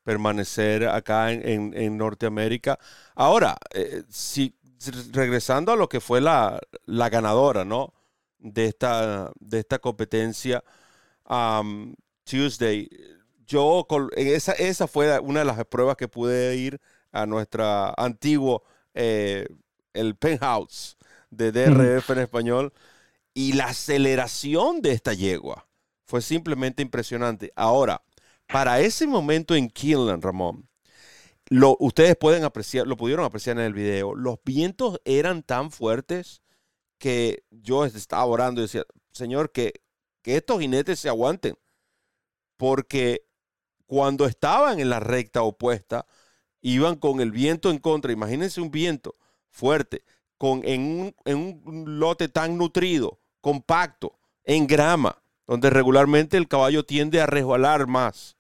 permanecer acá en, Norteamérica. Ahora, eh, si regresando a lo que fue la, ganadora, ¿no? De esta, de esta competencia, um, Tuesday, yo, esa, esa fue una de las pruebas que pude ir a nuestra antiguo, eh, el penthouse de DRF en español, y la aceleración de esta yegua fue simplemente impresionante. Ahora, para ese momento en Kinland, Ramón, lo, ustedes pueden apreciar, lo pudieron apreciar en el video, los vientos eran tan fuertes que yo estaba orando y decía, Señor, que, que estos jinetes se aguanten. Porque cuando estaban en la recta opuesta, iban con el viento en contra. Imagínense un viento fuerte, con, en, un, lote tan nutrido, compacto, en grama, donde regularmente el caballo tiende a resbalar más.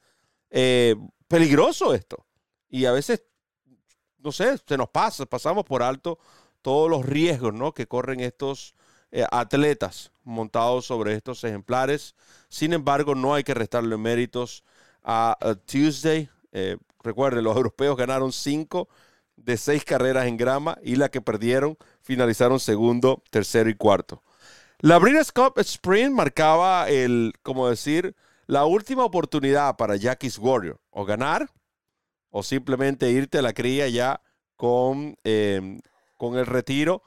Eh, peligroso esto. Y a veces, no sé, se nos pasa, pasamos por alto todos los riesgos ¿no? que corren estos eh, atletas montados sobre estos ejemplares. Sin embargo, no hay que restarle méritos a, Tuesday. Eh, recuerden, los europeos ganaron cinco de seis carreras en grama y la que perdieron finalizaron segundo, tercero y cuarto. La Breeders' Cup Sprint marcaba el, como decir, la última oportunidad para Jackie's Warrior, o ganar, o simplemente irte a la cría ya con, em, con el retiro.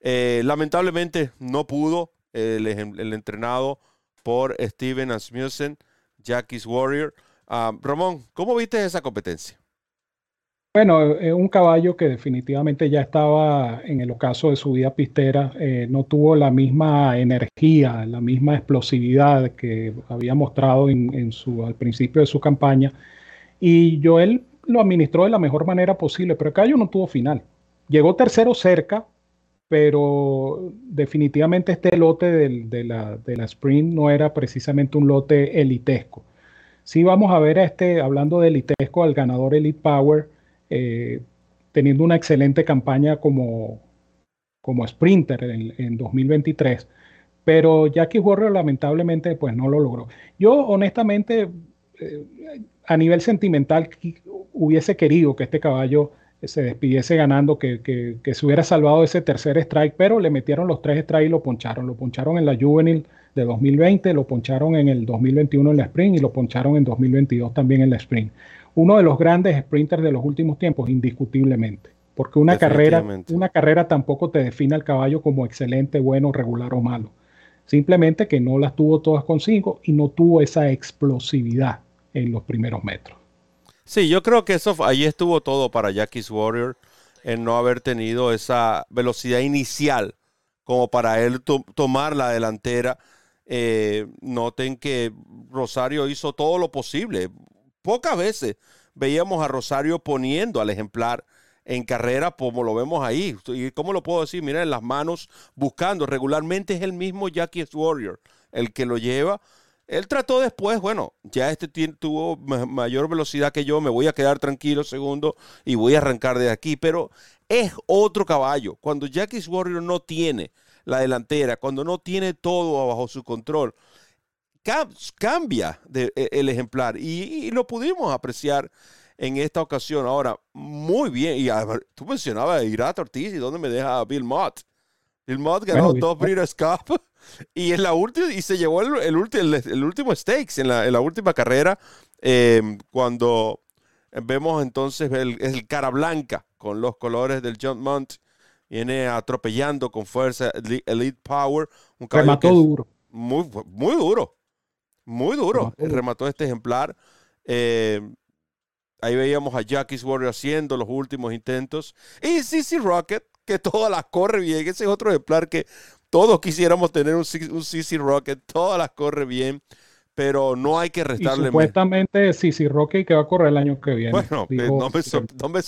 Eh, lamentablemente no pudo el, entrenado por Steven Asmussen, Jackie's Warrior. Ah, Ramón, ¿cómo viste esa competencia? Bueno, es un caballo que definitivamente ya estaba en el ocaso de su vida pistera, eh, no tuvo la misma energía, la misma explosividad que había mostrado al principio de su campaña. Y Joel lo administró de la mejor manera posible, pero el caballo no tuvo final. Llegó tercero cerca, pero definitivamente este lote de, la, sprint no era precisamente un lote elitesco. Sí vamos a ver este, hablando de elitesco, al ganador Elite Power, eh, teniendo una excelente campaña como, como sprinter en, 2023, pero Jackie Warrior lamentablemente pues no lo logró. Yo honestamente, eh, a nivel sentimental, hubiese querido que este caballo se despidiese ganando, que, que, se hubiera salvado ese tercer strike, pero le metieron los tres strikes y lo poncharon. Lo poncharon en la Juvenil de 2020, lo poncharon en el 2021 en la Sprint y lo poncharon en 2022 también en la Sprint uno de los grandes sprinters de los últimos tiempos, indiscutiblemente. Porque una carrera, una carrera tampoco te define al caballo como excelente, bueno, regular o malo. Simplemente que no las tuvo todas consigo y no tuvo esa explosividad en los primeros metros. Sí, yo creo que eso ahí estuvo todo para Jackie's Warrior en no haber tenido esa velocidad inicial como para él tomar la delantera. Eh, noten que Rosario hizo todo lo posible pocas veces veíamos a Rosario poniendo al ejemplar en carrera como lo vemos ahí. ¿Y cómo lo puedo decir? Mira, en las manos buscando. Regularmente es el mismo Jackie Warrior el que lo lleva. Él trató después, bueno, ya este tuvo mayor velocidad que yo, me voy a quedar tranquilo segundo y voy a arrancar de aquí, pero es otro caballo. Cuando Jackie Warrior no tiene la delantera, cuando no tiene todo bajo su control, cambia de, e, el ejemplar. Y, lo pudimos apreciar en esta ocasión. Ahora, muy bien, y tú mencionabas a Irat Ortiz y dónde me deja Bill Mott. Bill Mott ganó dos Breeders' Cup y en la última y se llevó el, el, el, último stakes en la, en la última carrera em, cuando vemos entonces el, el, cara blanca con los colores del John Mont viene atropellando con fuerza Elite Power un Remató duro. muy, muy duro muy duro. Remató este ejemplar. Eh, ahí veíamos a Jackie's Warrior haciendo los últimos intentos. Y CC Rocket, que todas las corre bien. Ese es otro ejemplar que todos quisiéramos tener un, CC Rocket. Todas las corre bien. Pero no hay que restarle. Y supuestamente CC Rocket que va a correr el año que viene. Bueno, eh, no me,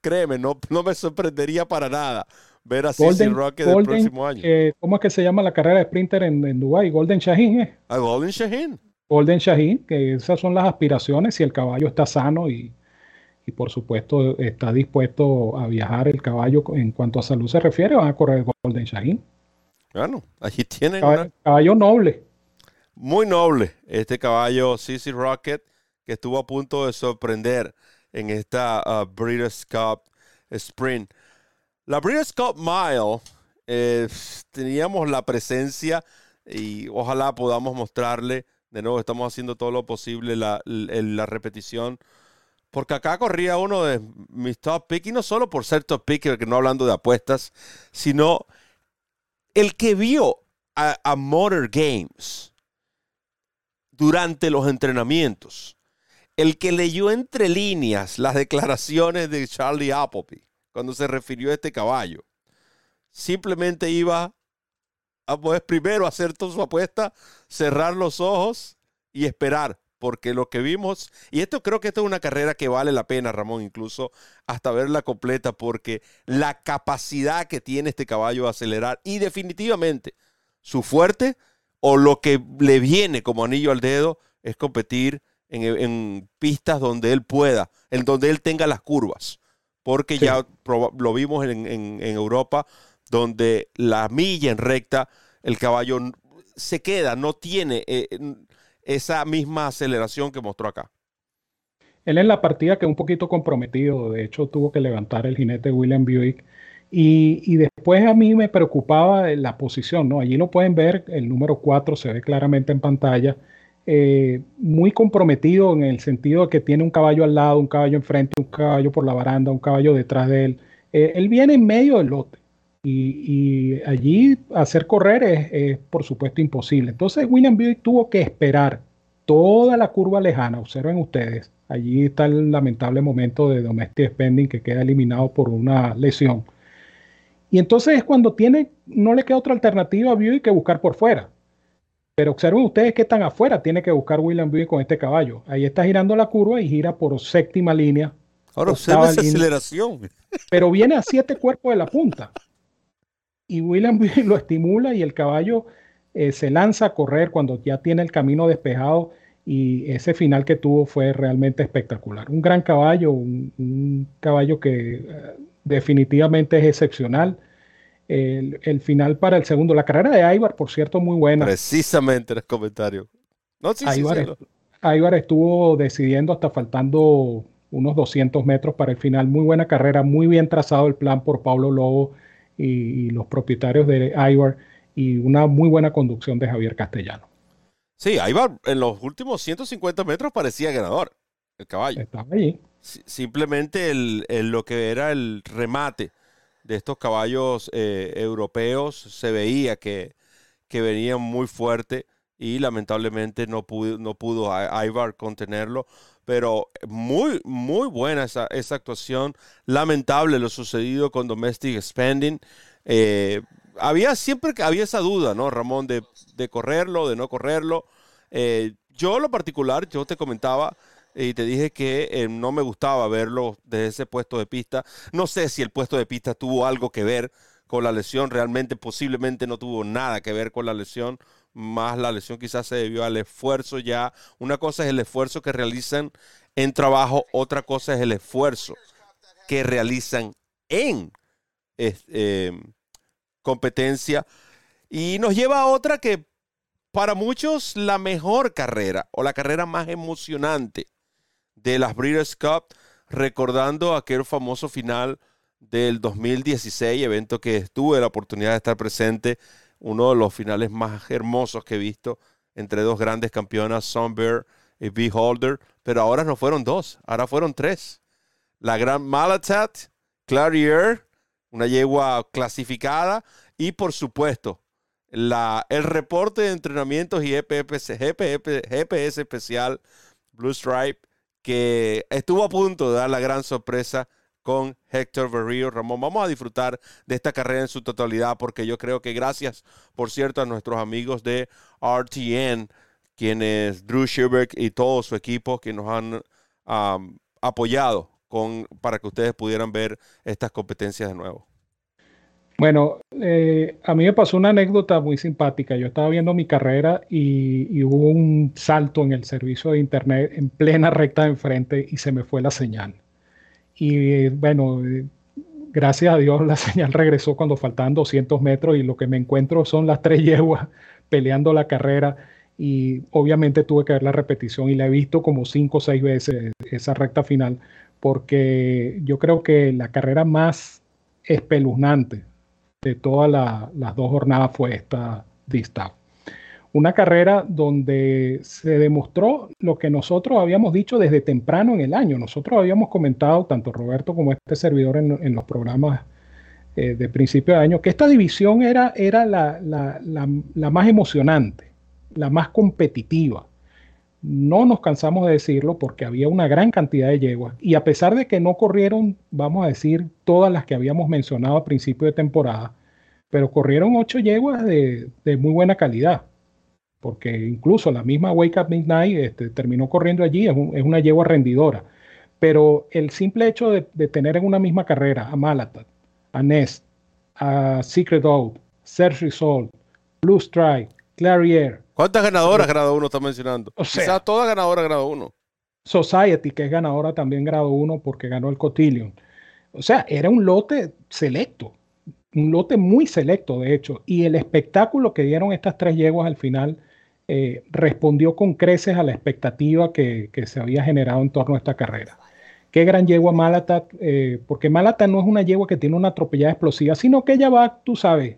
créeme, no, no me sorprendería para nada ver a CC Rocket el próximo año. Eh, ¿Cómo es que se llama la carrera de sprinter en, en Dubái? Golden Shaheen, ¿eh? A Golden Shaheen. Golden Shaheen, que esas son las aspiraciones si el caballo está sano y, y por supuesto está dispuesto a viajar el caballo en cuanto a salud se refiere, van a correr Golden Shaheen. Bueno, allí tienen caballo, caballo noble. Muy noble este caballo CC Rocket que estuvo a punto de sorprender en esta uh, Breeders' Cup Sprint. La Breeders' Cup Mile eh, teníamos la presencia y ojalá podamos mostrarle, de nuevo estamos haciendo todo lo posible, la, la, repetición, porque acá corría uno de mis top pick, y no solo por ser top pick, que no hablando de apuestas, sino el que vio a, a Motor Games durante los entrenamientos, el que leyó entre líneas las declaraciones de Charlie Appleby cuando se refirió a este caballo, simplemente iba a poder primero hacer toda su apuesta, cerrar los ojos y esperar, porque lo que vimos, y esto creo que esta es una carrera que vale la pena, Ramón, incluso hasta verla completa, porque la capacidad que tiene este caballo de acelerar y definitivamente su fuerte o lo que le viene como anillo al dedo es competir en, pistas donde él pueda, en donde él tenga las curvas, porque ya lo vimos en Europa donde la milla en recta, el caballo se queda, no tiene eh, esa misma aceleración que mostró acá. Él en la partida quedó un poquito comprometido, de hecho tuvo que levantar el jinete William Buick. Y, después a mí me preocupaba la posición, ¿no? Allí lo pueden ver, el número 4 se ve claramente en pantalla, eh, muy comprometido en el sentido de que tiene un caballo al lado, un caballo enfrente, un caballo por la baranda, un caballo detrás de él. Eh, él viene en medio del lote. Y, allí hacer correr es, por supuesto imposible. Entonces William Buick tuvo que esperar toda la curva lejana. Observen ustedes, allí está el lamentable momento de Domestic Spending que queda eliminado por una lesión. Y entonces es cuando tiene, no le queda otra alternativa a Buick que buscar por fuera. Pero observen ustedes que están afuera, tiene que buscar William Buick con este caballo. Ahí está girando la curva y gira por séptima línea. Ahora observa esa aceleración. Pero viene a siete cuerpos de la punta y William lo estimula y el caballo eh, se lanza a correr cuando ya tiene el camino despejado y ese final que tuvo fue realmente espectacular. Un gran caballo, un, caballo que eh, definitivamente es excepcional. El, final para el segundo, la carrera de Aibar, por cierto, muy buena. Precisamente en el comentario. No, Aibar, estuvo decidiendo hasta faltando unos 200 metros para el final. Muy buena carrera, muy bien trazado el plan por Pablo Lobo y, los propietarios de Ivar y una muy buena conducción de Javier Castellano. Sí, Ivar en los últimos 150 metros parecía ganador, el caballo. Estaba allí. Simplemente el, lo que era el remate de estos caballos eh, europeos se veía que, que venían muy fuerte y lamentablemente no pudo, no pudo Ivar contenerlo pero muy, muy buena esa, esa actuación. Lamentable lo sucedido con Domestic Spending. Eh, había siempre que había esa duda, ¿no, Ramón, de, correrlo, de no correrlo. Eh, yo, lo particular, yo te comentaba y te dije que eh, no me gustaba verlo desde ese puesto de pista. No sé si el puesto de pista tuvo algo que ver con la lesión, realmente posiblemente no tuvo nada que ver con la lesión, más la lesión quizás se debió al esfuerzo ya. Una cosa es el esfuerzo que realizan en trabajo, otra cosa es el esfuerzo que realizan en em, competencia. Y nos lleva a otra que para muchos la mejor carrera o la carrera más emocionante de las Breeders' Cup, recordando aquel famoso final del 2016, evento que tuve la oportunidad de estar presente uno de los finales más hermosos que he visto entre dos grandes campeonas, Sunbear y Beholder, pero ahora no fueron dos, ahora fueron tres. La Gran Malatat, Clarier, una yegua clasificada y por supuesto la, el reporte de entrenamientos y GPS, GPS especial Blue Stripe que estuvo a punto de dar la gran sorpresa con Héctor Berrío. Ramón, vamos a disfrutar de esta carrera en su totalidad porque yo creo que gracias, por cierto, a nuestros amigos de RTN, quienes Drew Schubert y todo su equipo que nos han apoyado con, para que ustedes pudieran ver estas competencias de nuevo. Bueno, eh, a mí me pasó una anécdota muy simpática. Yo estaba viendo mi carrera y, y, hubo un salto en el servicio de internet en plena recta de enfrente y se me fue la señal. y bueno, gracias a Dios la señal regresó cuando faltaban 200 metros y lo que me encuentro son las tres yeguas peleando la carrera y obviamente tuve que ver la repetición y la he visto como cinco o seis veces esa recta final porque yo creo que la carrera más espeluznante de todas las dos jornadas fue esta dista. Una carrera donde se demostró lo que nosotros habíamos dicho desde temprano en el año. Nosotros habíamos comentado, tanto Roberto como este servidor en, los programas eh, de principio de año, que esta división era, era la, la más emocionante, la más competitiva. No nos cansamos de decirlo porque había una gran cantidad de yeguas y a pesar de que no corrieron, vamos a decir, todas las que habíamos mencionado a principio de temporada, pero corrieron ocho yeguas de, muy buena calidad, porque incluso la misma Wake Up Midnight este, terminó corriendo allí, es, una yegua rendidora. Pero el simple hecho de, tener en una misma carrera a Malatat, a Nest, a Secret Oath, Search Result, Blue Strike, Clarier. ¿Cuántas ganadoras grado 1 está mencionando? O sea, Quizás todas ganadoras grado 1. Society, que es ganadora también grado 1 porque ganó el Cotillion. O sea, era un lote selecto un lote muy selecto, de hecho, y el espectáculo que dieron estas tres yeguas al final eh, respondió con creces a la expectativa que, se había generado en torno a esta carrera. Qué gran yegua Malata, eh, porque Malata no es una yegua que tiene una atropellada explosiva, sino que ella va, tú sabes,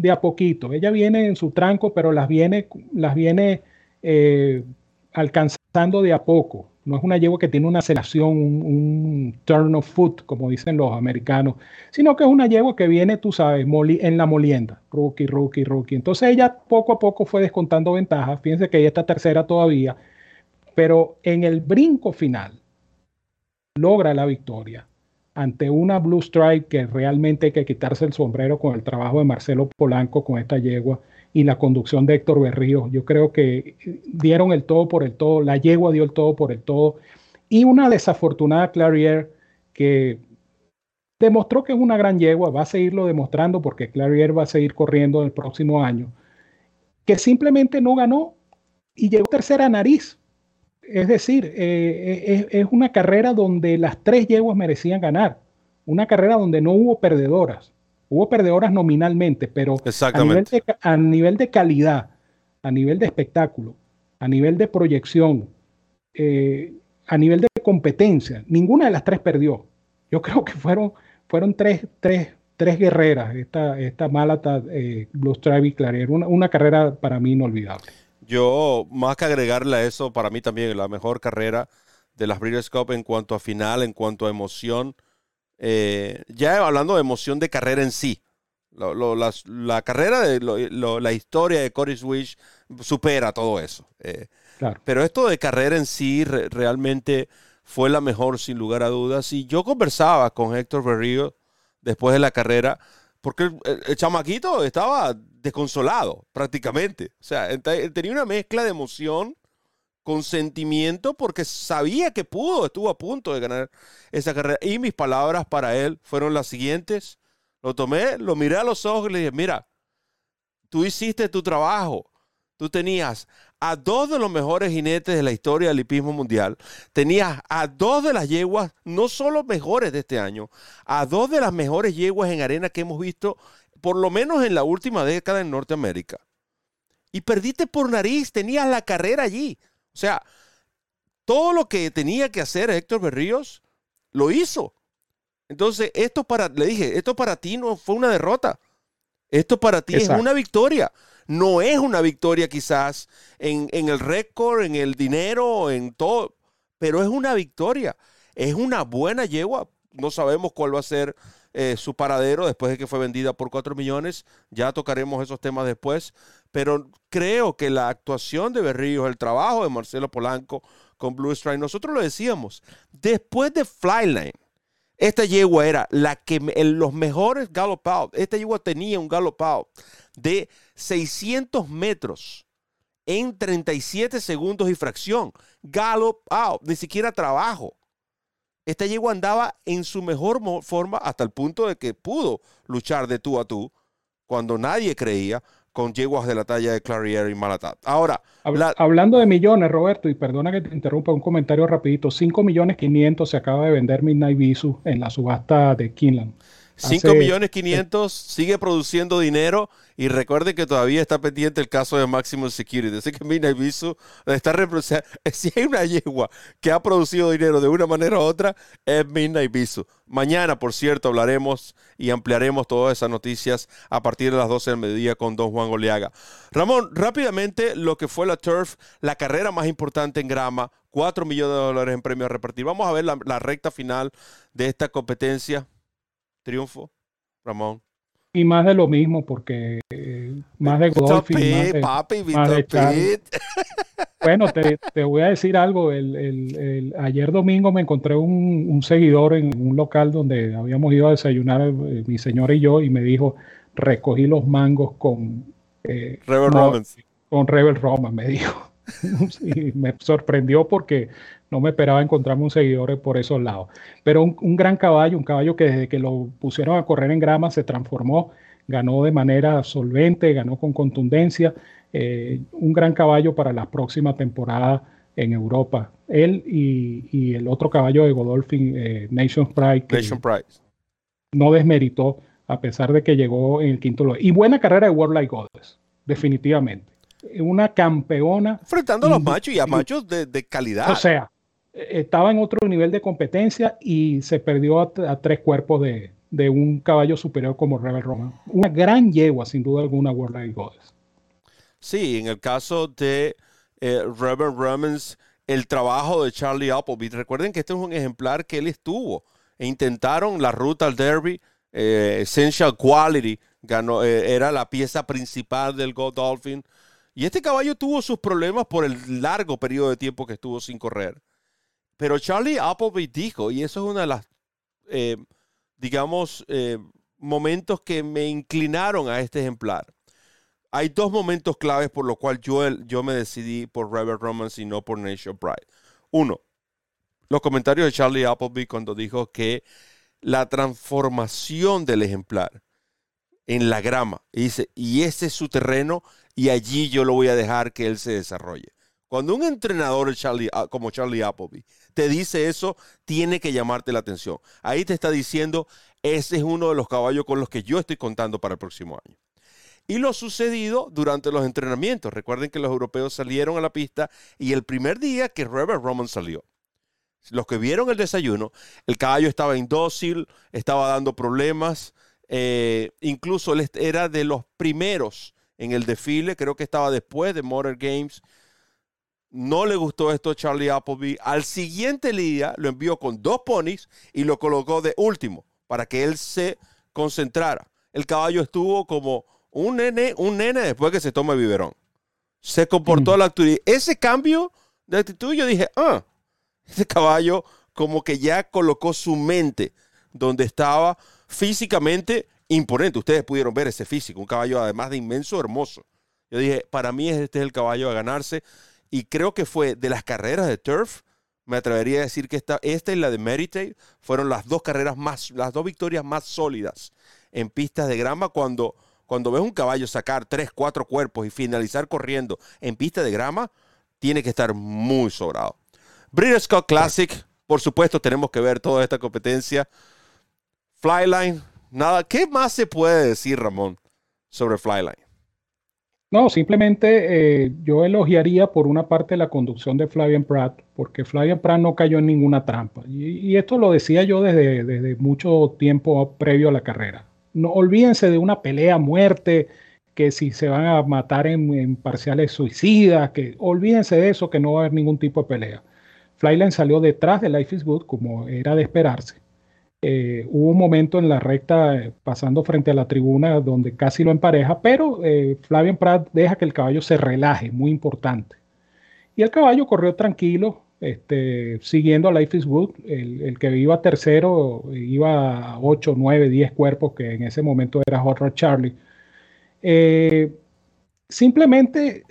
de a poquito. Ella viene en su tranco, pero las viene, las viene eh, alcanzando de a poco. No es una yegua que tiene una aceleración, un, turn of foot, como dicen los americanos, sino que es una yegua que viene, tú sabes, en la molienda, rookie, rookie, rookie. Entonces ella poco a poco fue descontando ventajas. Fíjense que ella está tercera todavía, pero en el brinco final logra la victoria ante una Blue Strike que realmente hay que quitarse el sombrero con el trabajo de Marcelo Polanco con esta yegua y la conducción de Héctor Berrío. Yo creo que dieron el todo por el todo, la yegua dio el todo por el todo. Y una desafortunada Clarier que demostró que es una gran yegua, va a seguirlo demostrando porque Clarier va a seguir corriendo el próximo año, que simplemente no ganó y llegó tercera nariz. Es decir, eh, es, es una carrera donde las tres yeguas merecían ganar, una carrera donde no hubo perdedoras. Hubo perdedoras nominalmente, pero a nivel, de, a nivel, de, calidad, a nivel de espectáculo, a nivel de proyección, eh, a nivel de competencia, ninguna de las tres perdió. Yo creo que fueron, fueron tres, tres, tres guerreras, esta, esta Malata, eh, Blue Stripe y Clarier, una, una carrera para mí inolvidable. Yo, más que agregarle a eso, para mí también la mejor carrera de las Breeders' Cup en cuanto a final, en cuanto a emoción, eh, ya hablando de emoción de carrera en sí, la, carrera, de la historia de Cory Swish supera todo eso. Eh, pero esto de carrera en sí realmente fue la mejor sin lugar a dudas. Y yo conversaba con Héctor Berrío después de la carrera, porque el, chamaquito estaba desconsolado prácticamente. O sea, tenía una mezcla de emoción con sentimiento porque sabía que pudo, estuvo a punto de ganar esa carrera. Y mis palabras para él fueron las siguientes. Lo tomé, lo miré a los ojos y le dije, mira, tú hiciste tu trabajo. Tú tenías a dos de los mejores jinetes de la historia del hipismo mundial. Tenías a dos de las yeguas, no solo mejores de este año, a dos de las mejores yeguas en arena que hemos visto, por lo menos en la última década en Norteamérica. Y perdiste por nariz, tenías la carrera allí. O sea, todo lo que tenía que hacer Héctor Berríos, lo hizo. Entonces, esto para, le dije, esto para ti no fue una derrota. Esto para ti es una victoria. No es una victoria quizás en, en el récord, en el dinero, en todo, pero es una victoria. Es una buena yegua. No sabemos cuál va a ser eh, su paradero después de que fue vendida por 4 millones. Ya tocaremos esos temas después. Pero creo que la actuación de Berríos, el trabajo de Marcelo Polanco con Blue Strike, nosotros lo decíamos, después de Flyline, esta yegua era la que los mejores gallop out, esta yegua tenía un gallop out de 600 metros en 37 segundos y fracción. Gallop out, ni siquiera trabajo esta yegua andaba en su mejor forma hasta el punto de que pudo luchar de tú a tú cuando nadie creía con yeguas de la talla de Clarier y Malatat. Ahora, hablando de millones, Roberto, y perdona que te interrumpa un comentario rapidito, 5 millones 500 se acaba de vender Midnight Visu en la subasta de Kinland. 5 millones 500 sigue produciendo dinero y recuerde que todavía está pendiente el caso de Maximum Security. Así que Midnight Visu está Si hay una yegua que ha producido dinero de una manera u otra, es Midnight Visu. Mañana, por cierto, hablaremos y ampliaremos todas esas noticias a partir de las 12 del mediodía con don Juan Oleaga. Ramón, rápidamente lo que fue la Turf, la carrera más importante en grama, 4 millones de dólares en premios a repartir. Vamos a ver la recta final de esta competencia triunfo, Ramón. Y más de lo mismo, porque eh, más de Godolphin, papi, Bueno, te, voy a decir algo. El, ayer domingo me encontré un, seguidor en un local donde habíamos ido a desayunar eh, mi señora y yo y me dijo, recogí los mangos con... Eh, Rebel Romans. Con Rebel Romans, me dijo. y me sorprendió porque no me esperaba encontrarme un seguidor por esos lados. Pero un, gran caballo, un caballo que desde que lo pusieron a correr en grama se transformó, ganó de manera solvente, ganó con contundencia. Eh, un gran caballo para la próxima temporada en Europa. Él y, el otro caballo de Godolphin, eh, Nation Pride, Nation Pride. no desmeritó a pesar de que llegó en el quinto lugar. Y buena carrera de World Like Goddess, definitivamente. Una campeona. Enfrentando a los machos y a machos de, de calidad. O sea, estaba en otro nivel de competencia y se perdió a, tres cuerpos de, un caballo superior como Rebel Roman. Una gran yegua, sin duda alguna, World of Goddess. Sí, en el caso de eh, Rebel Romans, el trabajo de Charlie Appleby. Recuerden que este es un ejemplar que él estuvo e intentaron la ruta al Derby. Eh, Essential Quality ganó, eh, era la pieza principal del Gold Dolphin. Y este caballo tuvo sus problemas por el largo periodo de tiempo que estuvo sin correr. Pero Charlie Appleby dijo, y eso es una de las, eh, digamos, eh, momentos que me inclinaron a este ejemplar. Hay dos momentos claves por los cuales yo, yo me decidí por Rebel Romance y no por Nation Pride. Uno, los comentarios de Charlie Appleby cuando dijo que la transformación del ejemplar en la grama, y dice, y ese es su terreno y allí yo lo voy a dejar que él se desarrolle. Cuando un entrenador ah, como Charlie Appleby te dice eso, tiene que llamarte la atención. Ahí te está diciendo, ese es uno de los caballos con los que yo estoy contando para el próximo año. Y lo sucedido durante los entrenamientos. Recuerden que los europeos salieron a la pista y el primer día que Rebel Roman salió, los que vieron el desayuno, el caballo estaba indócil, estaba dando problemas, eh, incluso él era de los primeros en el desfile, creo que estaba después de Motor Games no le gustó esto a Charlie Appleby. Al siguiente día lo envió con dos ponis y lo colocó de último para que él se concentrara. El caballo estuvo como un nene, un nene después que se toma el biberón. Se comportó a la actitud. Ese cambio de actitud, yo dije, ah, ese caballo como que ya colocó su mente donde estaba físicamente imponente. Ustedes pudieron ver ese físico, un caballo además de inmenso, hermoso. Yo dije, para mí este es el caballo a ganarse. Y creo que fue de las carreras de Turf, me atrevería a decir que esta, esta y la de Meditate fueron las dos carreras más, las dos victorias más sólidas en pistas de grama cuando, cuando ves un caballo sacar tres, cuatro cuerpos y finalizar corriendo en pista de grama, tiene que estar muy sobrado. British Scott Classic, por supuesto, tenemos que ver toda esta competencia. Flyline, nada, ¿qué más se puede decir, Ramón, sobre Flyline? No, simplemente eh, yo elogiaría por una parte la conducción de Flavian Pratt, porque Flavian Pratt no cayó en ninguna trampa. Y, esto lo decía yo desde, desde, mucho tiempo previo a la carrera. No olvídense de una pelea a muerte, que si se van a matar en, parciales suicidas, que olvídense de eso, que no va a haber ningún tipo de pelea. Flyline salió detrás de Life is Good, como era de esperarse eh, hubo un momento en la recta eh, pasando frente a la tribuna donde casi lo empareja, pero eh, Flavian Pratt deja que el caballo se relaje, muy importante. Y el caballo corrió tranquilo, este, siguiendo a Life is Good. El, que iba tercero iba a 8, 9, 10 cuerpos, que en ese momento era Hot Rod Charlie. simplemente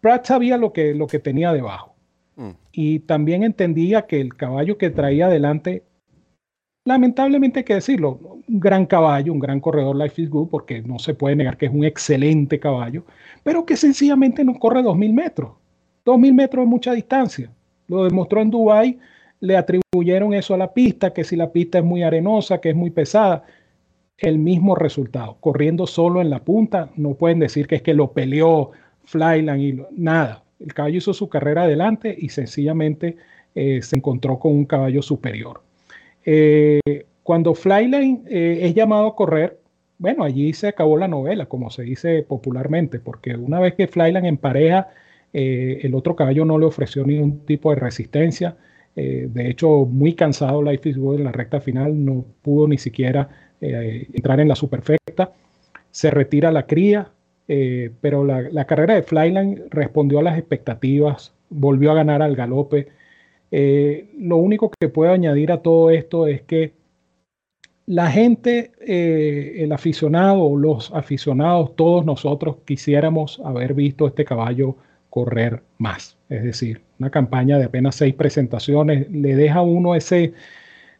Pratt sabía lo que, lo que tenía debajo. Mm. Y también entendía que el caballo que traía adelante lamentablemente hay que decirlo, un gran caballo, un gran corredor Life is Good, porque no se puede negar que es un excelente caballo, pero que sencillamente no corre 2.000 metros. 2.000 metros es mucha distancia. Lo demostró en Dubái, le atribuyeron eso a la pista, que si la pista es muy arenosa, que es muy pesada, el mismo resultado. Corriendo solo en la punta, no pueden decir que es que lo peleó Flyland y nada. El caballo hizo su carrera adelante y sencillamente eh, se encontró con un caballo superior. Eh, cuando Flyline eh, es llamado a correr, bueno, allí se acabó la novela, como se dice popularmente, porque una vez que Flyline en pareja, el otro caballo no le ofreció ningún tipo de resistencia. de hecho, muy cansado Life is Good en la recta final, no pudo ni siquiera entrar en la superfecta. Se retira la cría, pero la, la, carrera de Flyline respondió a las expectativas, volvió a ganar al galope, eh, lo único que puedo añadir a todo esto es que la gente, eh, el aficionado, los aficionados, todos nosotros quisiéramos haber visto este caballo correr más. Es decir, una campaña de apenas seis presentaciones le deja a uno ese,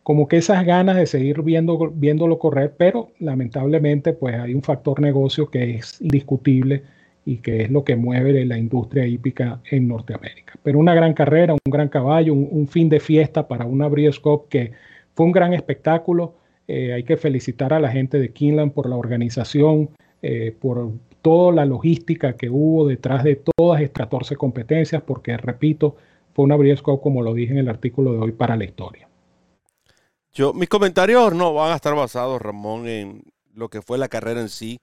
como que esas ganas de seguir viendo, viéndolo correr, pero lamentablemente pues hay un factor negocio que es indiscutible y que es lo que mueve la industria hípica en Norteamérica. Pero una gran carrera, un gran caballo, un, fin de fiesta para una Breeders' que fue un gran espectáculo. Eh, hay que felicitar a la gente de Kinland por la organización, eh, por toda la logística que hubo detrás de todas estas 14 competencias, porque, repito, fue una Breeders' como lo dije en el artículo de hoy, para la historia. Yo, mis comentarios no van a estar basados, Ramón, en lo que fue la carrera en sí,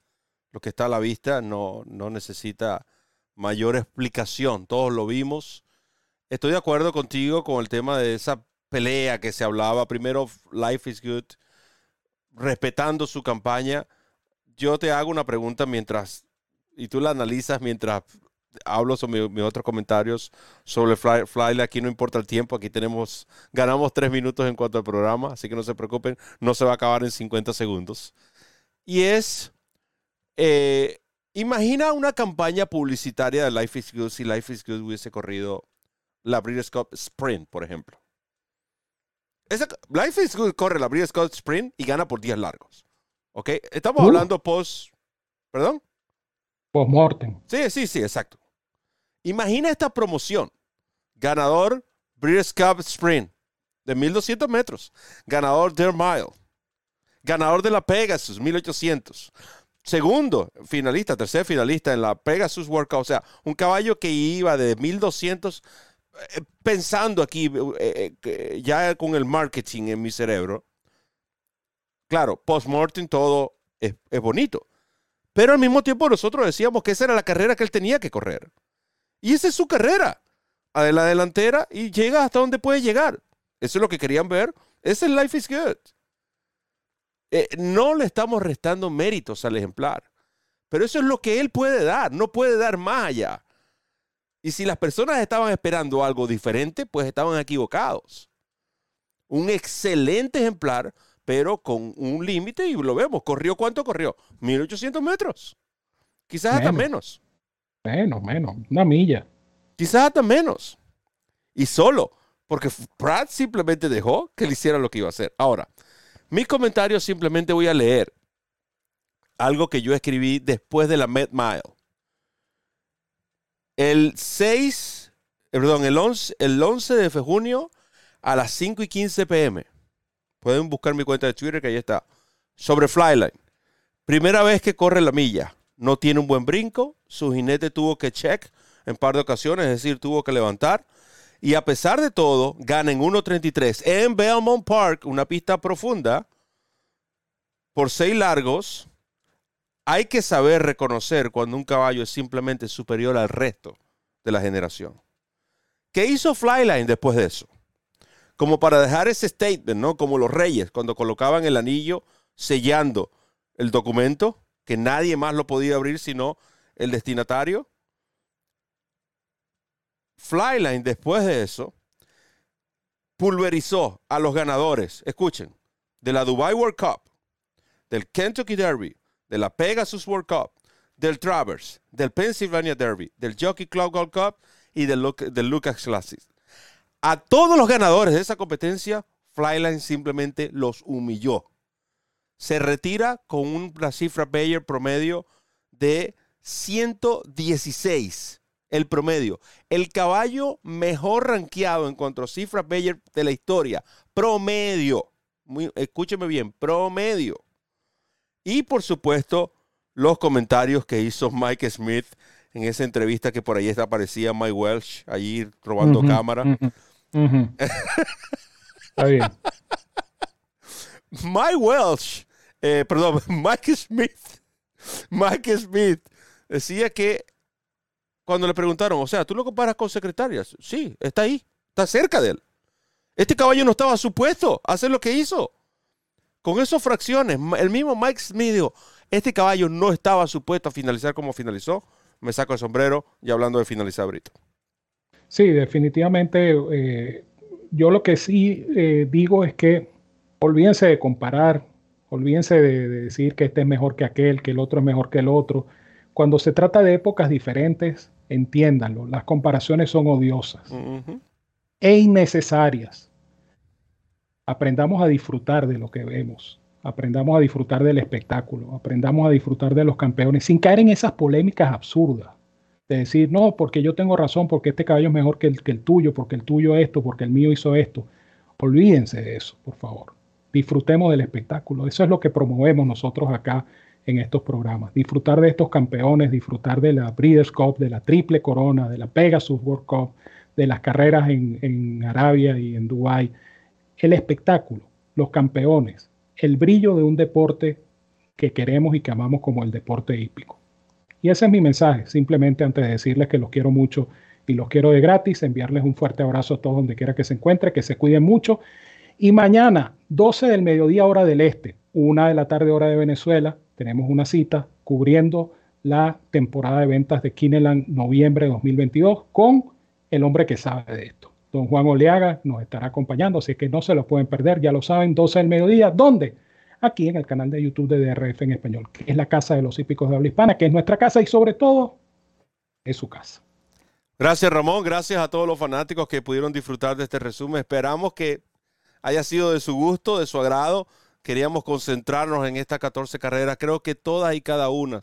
lo que está a la vista no, no necesita mayor explicación. Todos lo vimos. Estoy de acuerdo contigo con el tema de esa pelea que se hablaba. Primero, Life is Good, respetando su campaña. Yo te hago una pregunta mientras, y tú la analizas mientras hablo sobre mis, otros comentarios sobre Fly, Fly. Aquí no importa el tiempo, aquí tenemos, ganamos tres minutos en cuanto al programa, así que no se preocupen, no se va a acabar en 50 segundos. Y es, eh, imagina una campaña publicitaria de Life is Good si Life is Good hubiese corrido la Breeders' Cup Sprint, por ejemplo. Life is Good corre la Breeders' Cup Sprint y gana por 10 largos. ¿Ok? Estamos uh. hablando post. ¿Perdón? Post-mortem. Sí, sí, sí, exacto. Imagina esta promoción. Ganador Breeders' Cup Sprint de 1200 metros. Ganador Dare Mile. Ganador de la Pegasus, 1800 segundo finalista, tercer finalista en la Pegasus Workout. O sea, un caballo que iba de 1200, eh, pensando aquí, eh, eh, ya con el marketing en mi cerebro. Claro, post-mortem todo es, bonito. Pero al mismo tiempo nosotros decíamos que esa era la carrera que él tenía que correr. Y esa es su carrera. A la delantera y llega hasta donde puede llegar. Eso es lo que querían ver. Ese es Life is Good. Eh, no le estamos restando méritos al ejemplar, pero eso es lo que él puede dar, no puede dar más allá. Y si las personas estaban esperando algo diferente, pues estaban equivocados. Un excelente ejemplar, pero con un límite y lo vemos. ¿Corrió cuánto corrió? 1800 metros. Quizás hasta menos. Menos, menos. Una milla. Quizás hasta menos. Y solo, porque Pratt simplemente dejó que le hiciera lo que iba a hacer. Ahora, mis comentarios simplemente voy a leer algo que yo escribí después de la Met Mile. El 6, eh, perdón, el 11, el 11 de junio a las 5 y 15 pm. Pueden buscar mi cuenta de Twitter que ahí está. Sobre Flyline. Primera vez que corre la milla. No tiene un buen brinco. Su jinete tuvo que check en par de ocasiones, es decir, tuvo que levantar. Y a pesar de todo, gana en 1.33 en Belmont Park, una pista profunda, por seis largos. Hay que saber reconocer cuando un caballo es simplemente superior al resto de la generación. ¿Qué hizo Flyline después de eso? Como para dejar ese statement, ¿no? Como los reyes, cuando colocaban el anillo sellando el documento, que nadie más lo podía abrir sino el destinatario. Flyline, después de eso, pulverizó a los ganadores, escuchen, de la Dubai World Cup, del Kentucky Derby, de la Pegasus World Cup, del Travers, del Pennsylvania Derby, del Jockey Club World Cup y del, del Lucas Classic. A todos los ganadores de esa competencia, Flyline simplemente los humilló. Se retira con una cifra Bayer promedio de 116 el promedio. El caballo mejor rankeado en cuanto a cifras Bayer de la historia. Promedio. escúcheme bien, promedio. Y por supuesto, los comentarios que hizo Mike Smith en esa entrevista que por ahí está, aparecía Mike Welsh, allí robando cámara. está bien. Mike Welsh, eh, perdón, Mike Smith, Mike Smith decía que cuando le preguntaron, o sea, ¿tú lo comparas con secretarias? Sí, está ahí, está cerca de él. Este caballo no estaba supuesto a hacer lo que hizo. Con esas fracciones, el mismo Mike Smith dijo, este caballo no estaba supuesto a finalizar como finalizó. Me saco el sombrero y hablando de finalizar, Brito. Sí, definitivamente. Eh, yo lo que sí eh, digo es que olvídense de comparar, olvídense de, decir que este es mejor que aquel, que el otro es mejor que el otro. Cuando se trata de épocas diferentes, entiéndanlo, las comparaciones son odiosas e innecesarias. Aprendamos a disfrutar de lo que vemos, aprendamos a disfrutar del espectáculo, aprendamos a disfrutar de los campeones sin caer en esas polémicas absurdas de decir, no, porque yo tengo razón, porque este caballo es mejor que el, que el tuyo, porque el tuyo esto, porque el mío hizo esto. Olvídense de eso, por favor. Disfrutemos del espectáculo. Eso es lo que promovemos nosotros acá en estos programas. Disfrutar de estos campeones, disfrutar de la Breeders' Cup, de la Triple Corona, de la Pegasus World Cup, de las carreras en, Arabia y en Dubái. El espectáculo, los campeones, el brillo de un deporte que queremos y que amamos como el deporte hípico. Y ese es mi mensaje, simplemente antes de decirles que los quiero mucho y los quiero de gratis, enviarles un fuerte abrazo a todos donde quiera que se encuentre, que se cuiden mucho. Y mañana, 12 del mediodía hora del este, una de la tarde hora de Venezuela, tenemos una cita cubriendo la temporada de ventas de Kineland noviembre de 2022 con el hombre que sabe de esto. Don Juan Oleaga nos estará acompañando, así que no se lo pueden perder, ya lo saben, 12 del mediodía. ¿Dónde? Aquí en el canal de YouTube de DRF en español, que es la casa de los hípicos de habla hispana, que es nuestra casa y sobre todo es su casa. Gracias Ramón, gracias a todos los fanáticos que pudieron disfrutar de este resumen. Esperamos que haya sido de su gusto, de su agrado queríamos concentrarnos en estas 14 carreras. Creo que todas y cada una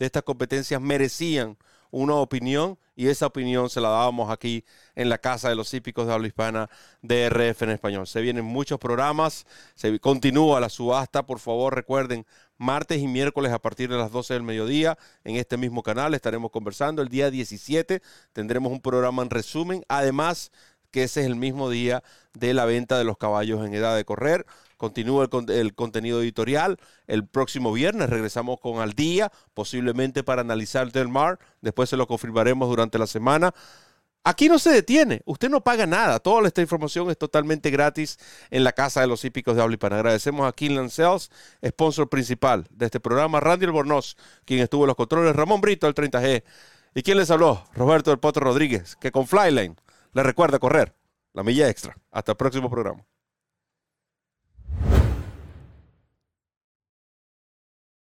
de estas competencias merecían una opinión y esa opinión se la dábamos aquí en la Casa de los Hípicos de Habla Hispana de RF en español. Se vienen muchos programas, se continúa la subasta, por favor recuerden, martes y miércoles a partir de las 12 del mediodía en este mismo canal estaremos conversando. El día 17 tendremos un programa en resumen, además que ese es el mismo día de la venta de los caballos en edad de correr. Continúa el, contenido editorial. El próximo viernes regresamos con Al Día, posiblemente para analizar Del Mar. Después se lo confirmaremos durante la semana. Aquí no se detiene, usted no paga nada. Toda esta información es totalmente gratis en la Casa de los Hípicos de Habla Agradecemos a Kinland Sales, sponsor principal de este programa, Randy Albornoz, quien estuvo en los controles, Ramón Brito, el 30G. ¿Y quién les habló? Roberto del Potro Rodríguez, que con Flyline le recuerda correr la milla extra. Hasta el próximo programa.